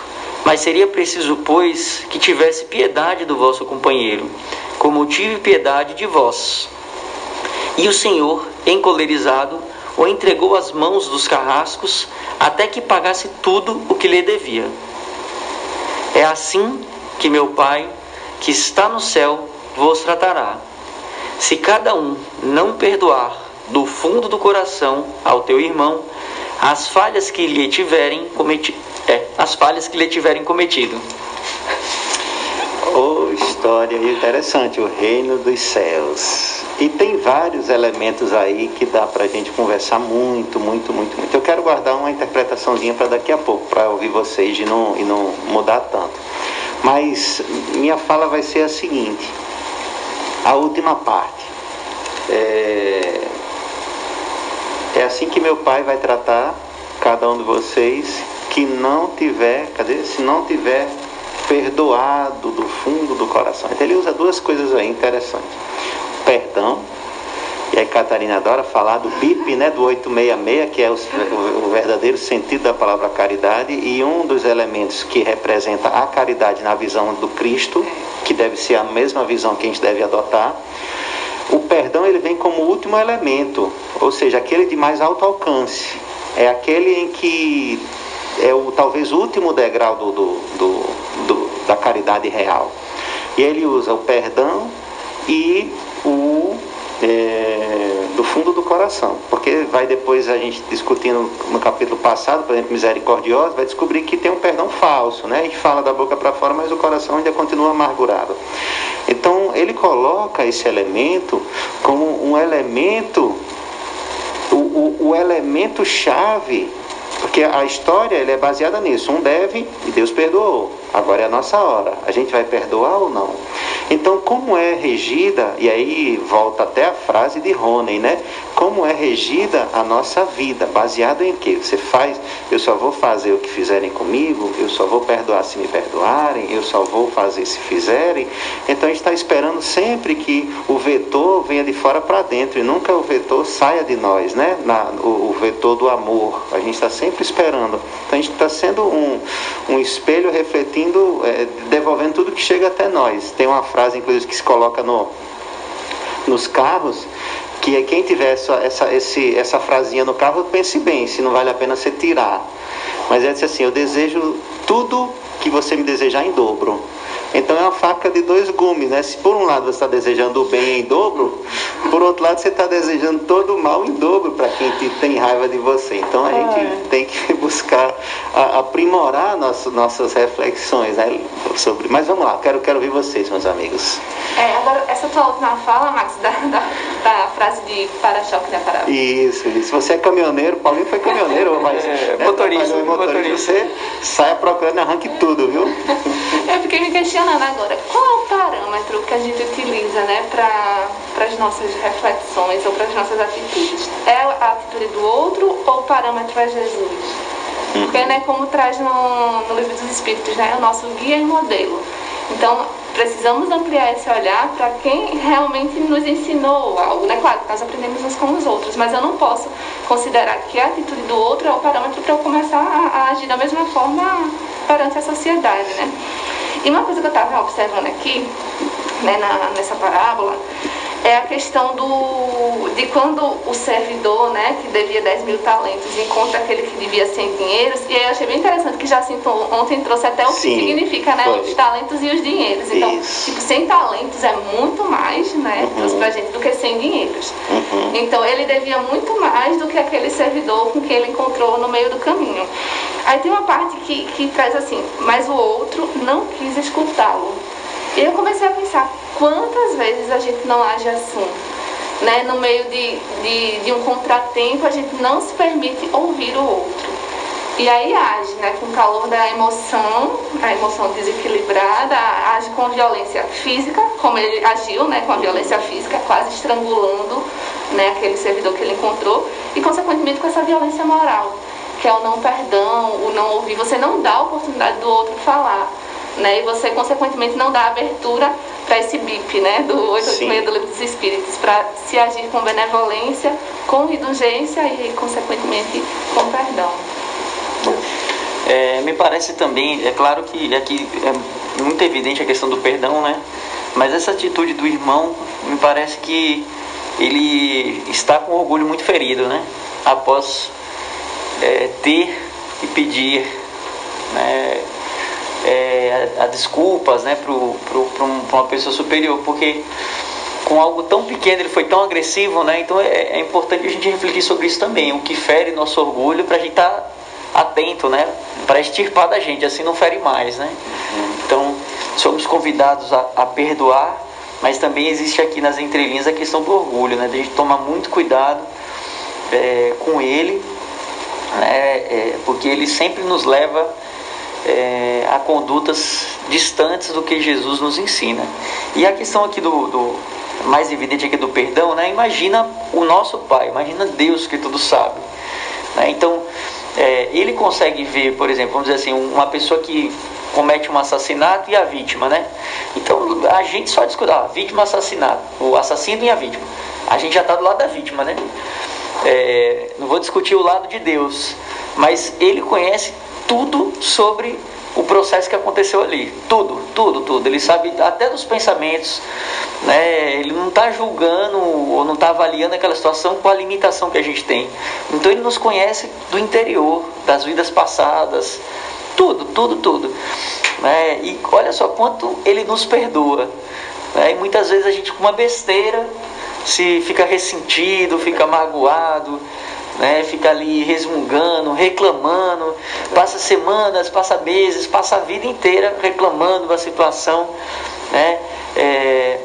Mas seria preciso, pois, que tivesse piedade do vosso companheiro, como tive piedade de vós. E o Senhor, encolerizado, o entregou às mãos dos carrascos, até que pagasse tudo o que lhe devia. É assim que meu Pai, que está no céu, vos tratará. Se cada um não perdoar do fundo do coração ao teu irmão as falhas que lhe tiverem cometido, é, as falhas que lhe tiverem cometido.
Oh, história interessante, o reino dos céus. E tem vários elementos aí que dá pra gente conversar muito, muito, muito, muito. Eu quero guardar uma interpretaçãozinha para daqui a pouco, para ouvir vocês e não, e não mudar tanto. Mas minha fala vai ser a seguinte, a última parte. É, é assim que meu pai vai tratar cada um de vocês que não tiver, cadê? Se não tiver perdoado do fundo do coração. Então ele usa duas coisas aí interessantes. Perdão, e aí Catarina adora falar do BIP, né, do 866, que é o, o, verdadeiro sentido da palavra caridade, e um dos elementos que representa a caridade na visão do Cristo, que deve ser a mesma visão que a gente deve adotar. O perdão ele vem como último elemento, ou seja, aquele de mais alto alcance. É aquele em que é o talvez o último degrau do, do, do, do da caridade real. E ele usa o perdão e o é, do fundo do coração, porque vai depois a gente discutindo no capítulo passado, por exemplo, misericordiosa, vai descobrir que tem um perdão falso, né? A gente fala da boca para fora, mas o coração ainda continua amargurado. Então ele coloca esse elemento como um elemento, o, o, o elemento chave porque a história ele é baseada nisso. Um deve e Deus perdoou. Agora é a nossa hora. A gente vai perdoar ou não? Então, como é regida, e aí volta até a frase de Rony, né? Como é regida a nossa vida? Baseado em quê? Você faz, eu só vou fazer o que fizerem comigo, eu só vou perdoar se me perdoarem, eu só vou fazer se fizerem. Então, a gente está esperando sempre que o vetor venha de fora para dentro e nunca o vetor saia de nós, né? Na, o, o vetor do amor. A gente está sempre esperando. Então, a gente está sendo um, um espelho refletindo, é, devolvendo tudo que chega até nós. Tem uma frase, inclusive, que se coloca no, nos carros, que é quem tiver essa, essa, esse, essa frasinha no carro, pense bem, se não vale a pena você tirar. Mas é assim, eu desejo tudo que você me desejar em dobro. Então é uma faca de dois gumes, né? Se por um lado você está desejando o bem em dobro, por outro lado você está desejando todo o mal em dobro para quem tem raiva de você. Então a é. gente tem que buscar aprimorar nosso, nossas reflexões né? sobre. Mas vamos lá, quero, quero ouvir vocês, meus amigos.
É, agora essa tua última fala, Max, da, da, da frase de para-choque da parada.
Isso, isso. Você é caminhoneiro, Paulinho foi caminhoneiro, mas
é, motorista,
é, motorista, motorista, você saia procurando arranque tudo, viu?
Eu fiquei me questionando agora, qual é o parâmetro que a gente utiliza né, para as nossas reflexões ou para as nossas atitudes? É a atitude do outro ou o parâmetro é Jesus? Porque, né, como traz no, no livro dos Espíritos, né, é o nosso guia e modelo. Então, precisamos ampliar esse olhar para quem realmente nos ensinou algo, né? Claro, nós aprendemos uns com os outros, mas eu não posso considerar que a atitude do outro é o parâmetro para eu começar a, a, agir da mesma forma perante a sociedade, né? E uma coisa que eu estava observando aqui, né, na, nessa parábola, é a questão do, de quando o servidor, né, que devia 10 mil talentos, encontra aquele que devia 100 dinheiros, e aí eu achei bem interessante que Jacinto ontem trouxe até o que Sim, significa, né, foi. os talentos e os dinheiros. Então, Isso. tipo, 100 talentos é muito mais, né, uhum. pra gente, do que 100 dinheiros. Uhum. Então, ele devia muito mais do que aquele servidor com quem ele encontrou no meio do caminho. Aí tem uma parte que, que traz assim, mas o outro não quis escutá-lo. E eu comecei a pensar, quantas vezes a gente não age assim? Né? No meio de, de, de um contratempo, a gente não se permite ouvir o outro. E aí age, né, com o calor da emoção, a emoção desequilibrada, age com violência física, como ele agiu, né, com a violência física, quase estrangulando, né, aquele servidor que ele encontrou, e consequentemente com essa violência moral, que é o não perdão, o não ouvir, você não dá a oportunidade do outro falar né? E você, consequentemente, não dá abertura para esse BIP, né? Do 886 do Livro dos Espíritos, para se agir com benevolência, com indulgência e, consequentemente, com perdão.
É, me parece também, é claro que aqui é muito evidente a questão do perdão, né? Mas essa atitude do irmão, me parece que ele está com orgulho muito ferido, né? Após é, ter e pedir né, é, a, a, desculpas né, para um, uma pessoa superior, porque com algo tão pequeno ele foi tão agressivo, né? Então é, é importante a gente refletir sobre isso também, o que fere nosso orgulho para a gente estar tá atento, né? Para extirpar da gente, assim não fere mais, né? Então somos convidados a, a perdoar, mas também existe aqui nas entrelinhas a questão do orgulho, né? De a gente tomar muito cuidado é, com ele, né? É, porque ele sempre nos leva é, a condutas distantes do que Jesus nos ensina. E a questão aqui do, do mais evidente aqui do perdão, né? Imagina o nosso Pai, imagina Deus que tudo sabe. Né? Então, é, ele consegue ver, por exemplo, vamos dizer assim, uma pessoa que comete um assassinato e a vítima, né? Então, a gente só discute, ah, vítima, assassinato, o assassino e a vítima. A gente já está do lado da vítima, né? É, não vou discutir o lado de Deus, mas ele conhece tudo sobre o processo que aconteceu ali. Tudo, tudo, tudo. Ele sabe até dos pensamentos. Né? Ele não está julgando ou não está avaliando aquela situação com a limitação que a gente tem. Então ele nos conhece do interior, das vidas passadas. Tudo, tudo, tudo. Né? E olha só quanto ele nos perdoa. Né? E muitas vezes a gente, com uma besteira, se fica ressentido, fica magoado né? Fica ali resmungando, reclamando, passa semanas, passa meses, passa a vida inteira reclamando da situação, né? É,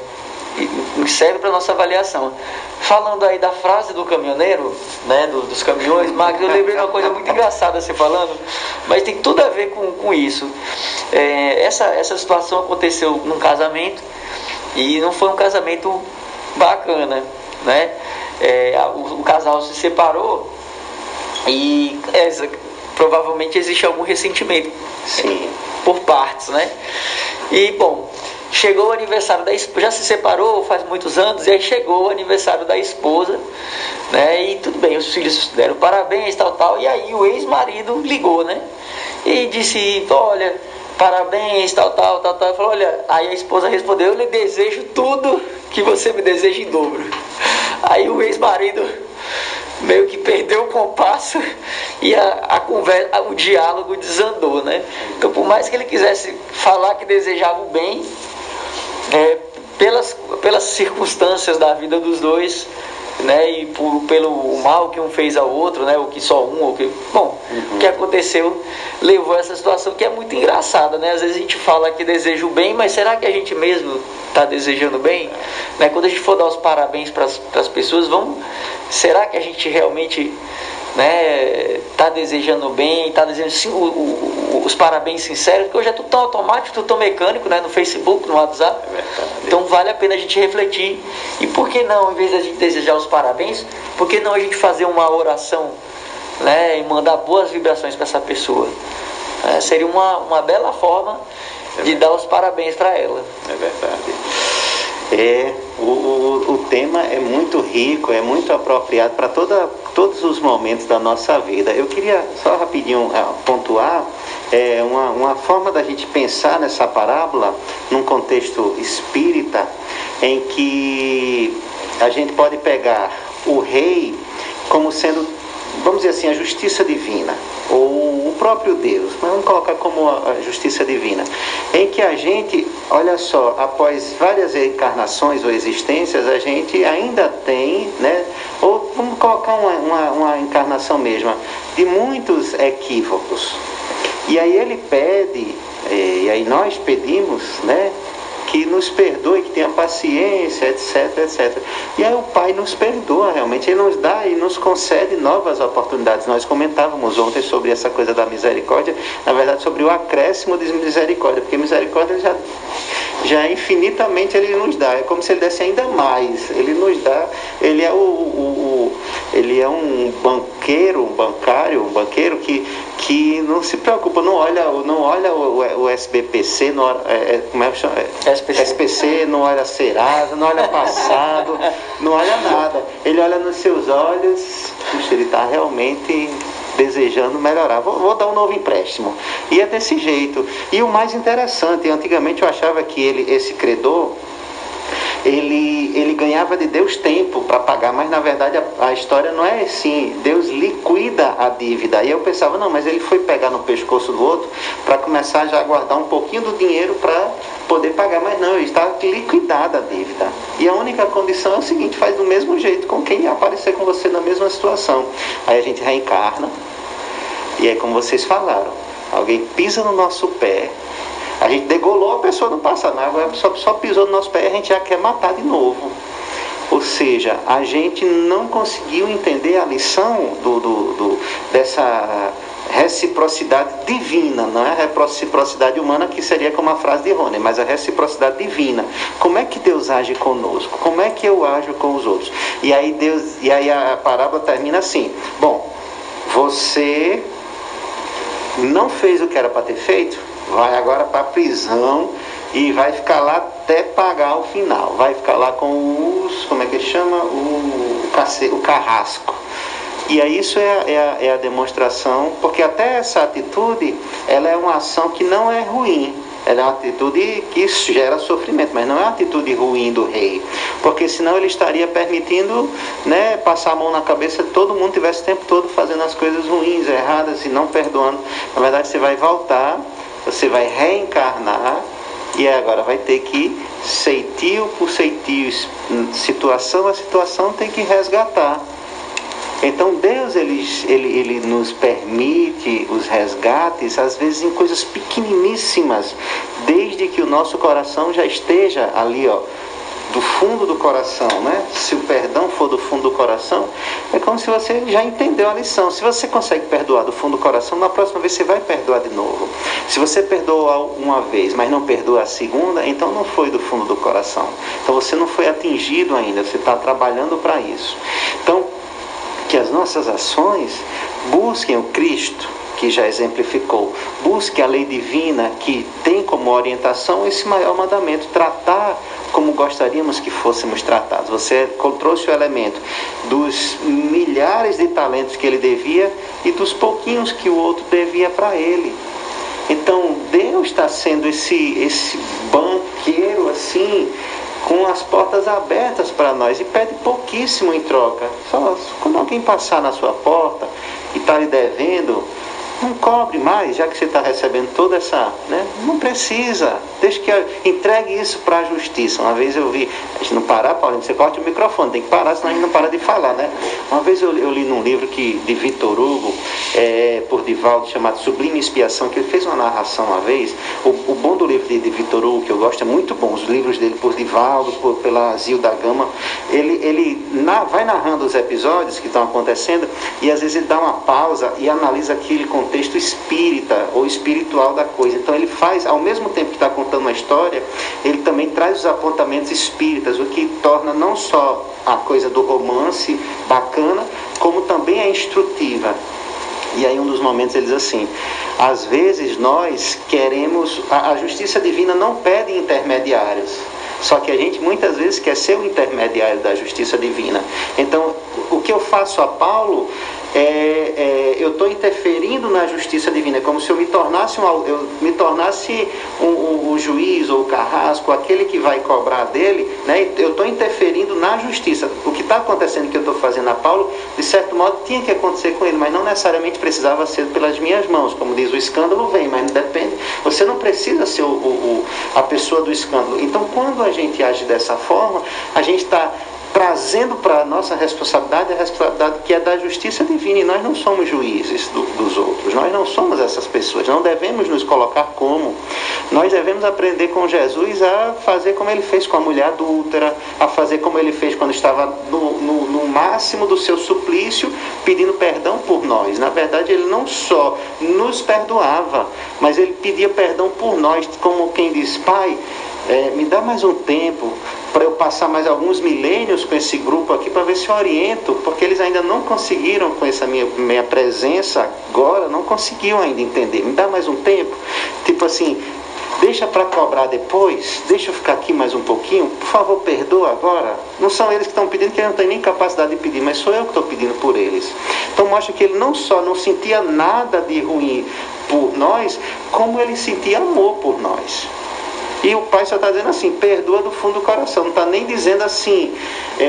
serve para nossa avaliação. Falando aí da frase do caminhoneiro, né, do, dos caminhões, Magno, eu lembrei de uma coisa muito engraçada você falando, mas tem tudo a ver com, com isso. É, essa, essa situação aconteceu num casamento e não foi um casamento bacana, né? É, o, o, casal se separou e é, provavelmente existe algum ressentimento
Sim.
por partes, né? E bom, chegou o aniversário da esposa, já se separou faz muitos anos, e aí chegou o aniversário da esposa, né? E tudo bem, os filhos deram parabéns, tal, tal, e aí o ex-marido ligou, né? E disse, olha, parabéns, tal, tal, tal, tal. Falou, olha, aí a esposa respondeu, eu lhe desejo tudo que você me deseja em dobro. Aí o ex-marido meio que perdeu o compasso e a, a conversa, o diálogo desandou, né? Então, por mais que ele quisesse falar que desejava o bem, é, pelas, pelas circunstâncias da vida dos dois, né, e por, pelo mal que um fez ao outro, né, o que só um, ou que, bom, uhum. o que aconteceu levou a essa situação que é muito engraçada, né? Às vezes a gente fala que deseja o bem, mas será que a gente mesmo está desejando bem? Né? Quando a gente for dar os parabéns para as pessoas, vamos, será que a gente realmente né, tá desejando bem, tá desejando sim, o, o, os parabéns sinceros, porque hoje é tudo tão automático, tudo tão mecânico, né, no Facebook, no WhatsApp. É então vale a pena a gente refletir. E por que não, em vez da gente desejar os parabéns, por que não a gente fazer uma oração né, e mandar boas vibrações para essa pessoa? É, seria uma, uma bela forma é de dar os parabéns para ela.
É verdade. É, o, o, o, tema é muito rico, é muito apropriado para todos os momentos da nossa vida. Eu queria só rapidinho uh, pontuar é, uma, uma forma da gente pensar nessa parábola num contexto espírita, em que a gente pode pegar o rei como sendo, vamos dizer assim, a justiça divina, ou o próprio Deus, mas vamos colocar como a justiça divina, em que a gente, olha só, após várias encarnações ou existências, a gente ainda tem, né, ou vamos colocar uma, uma, uma encarnação mesma, de muitos equívocos. E aí ele pede, eh, e aí nós pedimos, né, que nos perdoe, que tenha paciência, etc, etc. E aí o Pai nos perdoa realmente, Ele nos dá e nos concede novas oportunidades. Nós comentávamos ontem sobre essa coisa da misericórdia, na verdade sobre o acréscimo de misericórdia, porque misericórdia já, já infinitamente Ele nos dá, é como se Ele desse ainda mais, Ele nos dá, Ele é o, o, o ele é um banqueiro, um bancário, um banqueiro que, que não se preocupa, não olha, não olha o, o SBPC, não, é, é, como é que chama? É, SPC. SPC, não olha Serasa, não olha passado, não olha nada. Ele olha nos seus olhos, puxa, ele está realmente desejando melhorar. Vou, vou, dar um novo empréstimo. E é desse jeito. E o mais interessante, antigamente eu achava que ele, esse credor, ele, ele ganhava de Deus tempo para pagar, mas na verdade a, a, história não é assim. Deus liquida a dívida. E eu pensava, não, mas ele foi pegar no pescoço do outro para começar já a guardar um pouquinho do dinheiro para poder pagar, mas não, está liquidada a dívida. E a única condição é o seguinte: faz do mesmo jeito com quem aparecer com você na mesma situação. Aí a gente reencarna, e é como vocês falaram: alguém pisa no nosso pé a gente degolou a pessoa no passado, mas agora a pessoa só pisou no nosso pé e a gente já quer matar de novo. Ou seja, a gente não conseguiu entender a lição do, do, do, dessa reciprocidade divina, não é a reciprocidade humana que seria como a frase de Rony, mas a reciprocidade divina. Como é que Deus age conosco? Como é que eu ajo com os outros? E aí Deus, e aí a parábola termina assim: bom, você não fez o que era para ter feito, vai agora para a prisão e vai ficar lá até pagar o final. Vai ficar lá com os, como é que chama? O, o carrasco. E aí isso é, é, a, é a demonstração, porque até essa atitude, ela é uma ação que não é ruim, ela é uma atitude que gera sofrimento, mas não é uma atitude ruim do rei, porque senão ele estaria permitindo né, passar a mão na cabeça de todo mundo, tivesse o tempo todo fazendo as coisas ruins, erradas e não perdoando. Na verdade, você vai voltar você vai reencarnar e agora vai ter que, ceitio por ceitio, situação a situação, tem que resgatar. Então Deus ele, ele, ele nos permite os resgates, às vezes em coisas pequeniníssimas, desde que o nosso coração já esteja ali, ó, do fundo do coração, né? Se o perdão for do fundo do coração, é como se você já entendeu a lição. Se você consegue perdoar do fundo do coração, na próxima vez você vai perdoar de novo. Se você perdoa uma vez, mas não perdoa a segunda, então não foi do fundo do coração. Então você não foi atingido ainda, você está trabalhando para isso. Então, que as nossas ações busquem o Cristo, que já exemplificou. Busque a lei divina que tem como orientação esse maior mandamento, tratar como gostaríamos que fôssemos tratados. Você trouxe o elemento dos milhares de talentos que ele devia e dos pouquinhos que o outro devia para ele. Então Deus está sendo esse, esse banqueiro assim, com as portas abertas para nós e pede pouquíssimo em troca. Só quando alguém passar na sua porta e está lhe devendo, não cobre mais, já que você está recebendo toda essa. Né? Não precisa. Deixa que entregue isso para a justiça. Uma vez eu vi, a gente não parar, Paulinho, você corta o microfone, tem que parar, senão a gente não para de falar, né? Uma vez eu, eu li num livro que, de Vitor Hugo, é, por Divaldo, chamado Sublime Expiação, que ele fez uma narração uma vez. O, o bom do livro de, de Vitor Hugo, que eu gosto, é muito bom. Os livros dele por Divaldo, por, pela Zilda Gama, ele, ele na, vai narrando os episódios que estão acontecendo e às vezes ele dá uma pausa e analisa aquilo com contexto espírita ou espiritual da coisa. Então ele faz, ao mesmo tempo que está contando uma história, ele também traz os apontamentos espíritas, o que torna não só a coisa do romance bacana, como também é instrutiva. E aí um dos momentos ele diz assim, às vezes nós queremos, a, a justiça divina não pede intermediários, só que a gente muitas vezes quer ser o intermediário da justiça divina. Então, o que eu faço a Paulo é, é, eu estou interferindo na justiça divina, é como se eu me tornasse, um, eu me tornasse o juiz ou o carrasco, aquele que vai cobrar dele, né? eu estou interferindo na justiça. O que está acontecendo que eu estou fazendo a Paulo, de certo modo, tinha que acontecer com ele, mas não necessariamente precisava ser pelas minhas mãos. Como diz o escândalo, vem, mas não depende. Você não precisa ser o, a pessoa do escândalo. Então, quando a gente age dessa forma, a gente está trazendo para a nossa responsabilidade a responsabilidade que é da justiça divina. E nós não somos juízes do, dos outros, nós não somos essas pessoas, não devemos nos colocar como. Nós devemos aprender com Jesus a fazer como ele fez com a mulher adúltera, a fazer como ele fez quando estava no, no, no máximo do seu suplício, pedindo perdão por nós. Na verdade, ele não só nos perdoava, mas ele pedia perdão por nós, como quem diz, Pai, é, me dá mais um tempo para eu passar mais alguns milênios com esse grupo aqui para ver se eu oriento, porque eles ainda não conseguiram com essa minha, minha presença agora, não conseguiam ainda entender. Me dá mais um tempo, tipo assim, deixa para cobrar depois, deixa eu ficar aqui mais um pouquinho, por favor, perdoa agora. Não são eles que estão pedindo, que ele não tem nem capacidade de pedir, mas sou eu que estou pedindo por eles. Então mostra que ele não só não sentia nada de ruim por nós, como ele sentia amor por nós. E o pai só está dizendo assim, perdoa do fundo do coração, não está nem dizendo assim, é, é,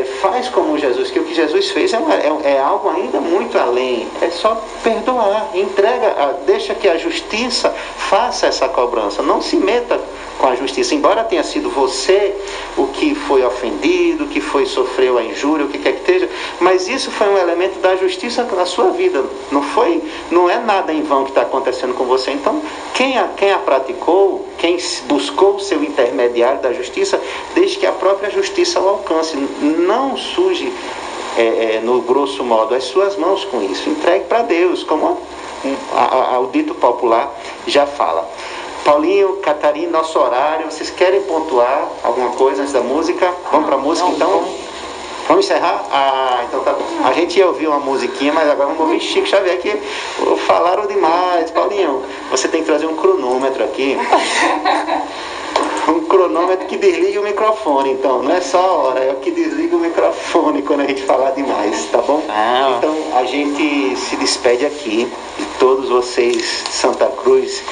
é, faz como Jesus, que o que Jesus fez é, é, é, algo ainda muito além, é só perdoar, entrega, deixa que a justiça faça essa cobrança, não se meta com a justiça, embora tenha sido você o que foi ofendido, que foi sofreu a injúria, o que quer que seja, mas isso foi um elemento da justiça na sua vida, não foi, não é nada em vão que está acontecendo com você. Então, quem a, quem a praticou, quem buscou o seu intermediário da justiça, desde que a própria justiça o alcance, não surge é, é, no grosso modo as suas mãos com isso. Entregue para Deus, como a, a, o dito popular já fala. Paulinho, Catarina, nosso horário. Vocês querem pontuar alguma coisa antes da música? Vamos para a música
não,
então?
vamos.
Vamos encerrar? Ah, então tá bom. A gente ia ouvir uma musiquinha, mas agora vamos ouvir Chico Xavier que falaram demais. Paulinho, você tem que trazer um cronômetro aqui. Um cronômetro que desliga o microfone, então. Não é só a hora, é o que desliga o microfone quando a gente falar demais, tá bom?
Ah.
Então a gente se despede aqui de todos vocês de Santa Cruz,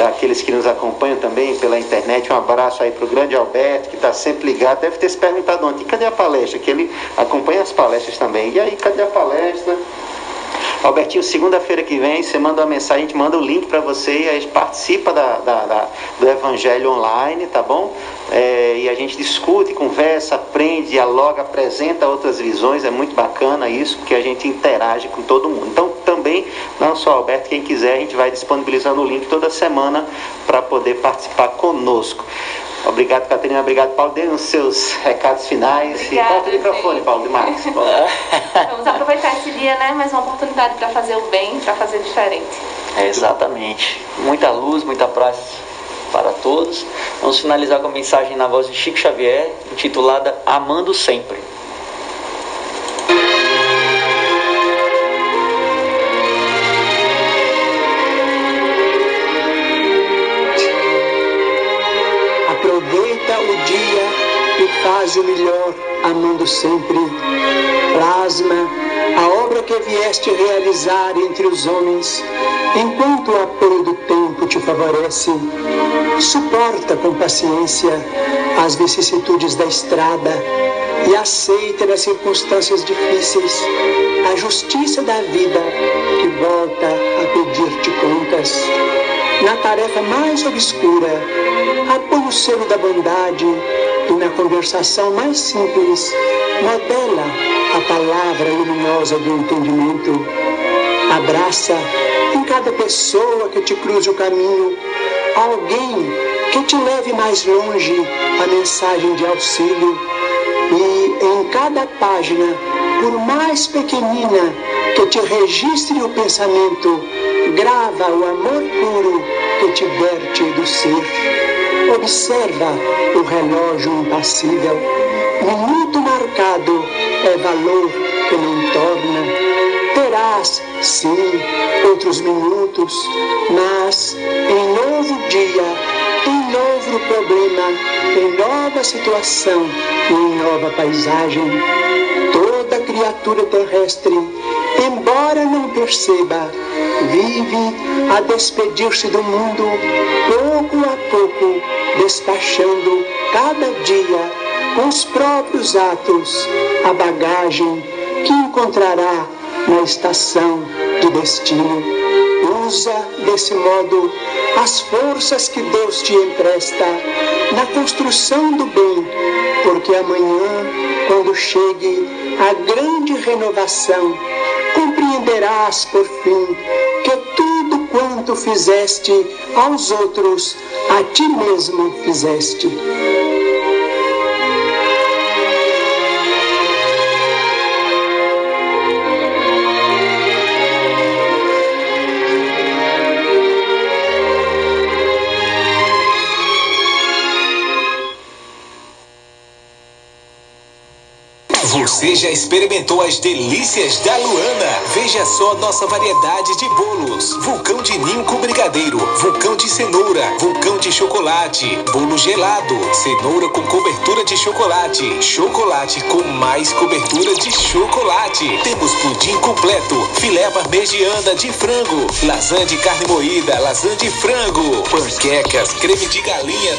daqueles que nos acompanham também pela internet. Um abraço aí para o grande Alberto, que está sempre ligado. Deve ter se perguntado ontem, cadê a palestra? Que ele acompanha as palestras também. E aí, cadê a palestra? Albertinho, segunda-feira que vem, você manda uma mensagem, a gente manda o link para você e a gente participa da, da- da- do Evangelho online, tá bom? É, e a gente discute, conversa, aprende, dialoga, apresenta outras visões, é muito bacana isso, porque a gente interage com todo mundo. Então, também, não só Alberto, quem quiser, a gente vai disponibilizando o link toda semana para poder participar conosco. Obrigado, Catarina. Obrigado, Paulo. Dê os seus recados finais.
Obrigada,
e corta o microfone. Paulo, demais.
Vamos aproveitar esse dia, né? Mais uma oportunidade para fazer o bem, para fazer diferente.
É, exatamente. Muita luz, muita paz para todos. Vamos finalizar com a mensagem na voz de Chico Xavier, intitulada Amando Sempre.
Faz o melhor, amando sempre. Plasma a obra que vieste realizar entre os homens, enquanto o apoio do tempo te favorece. Suporta com paciência as vicissitudes da estrada e aceita nas circunstâncias difíceis a justiça da vida que volta a pedir-te contas na tarefa mais obscura, apoia o selo da bondade e na conversação mais simples, modela a palavra luminosa do entendimento. Abraça em cada pessoa que te cruze o caminho alguém que te leve mais longe a mensagem de auxílio. E em cada página, por mais pequenina que te registre o pensamento, grava o amor puro que te verte do ser. Observa o relógio impassível. Minuto marcado é valor que não torna. Terás, sim, outros minutos, mas em novo dia, em novo problema, em nova situação em nova paisagem. Toda criatura terrestre, embora não perceba, vive a despedir-se do mundo, pouco a pouco, despachando cada dia com os próprios atos a bagagem que encontrará na estação de destino. Usa desse modo as forças que Deus te empresta na construção do bem, porque amanhã, quando chegue a grande renovação, compreenderás por fim que tudo quanto fizeste aos outros, a ti mesmo fizeste.
Você já experimentou as delícias da Luana? Veja só nossa variedade de bolos: vulcão de ninho com brigadeiro, vulcão de cenoura, vulcão de chocolate, bolo gelado, cenoura com cobertura de chocolate, chocolate com mais cobertura de chocolate. Temos pudim completo, filé parmegiana de frango, lasanha de carne moída, lasanha de frango, panquecas, creme de galinha,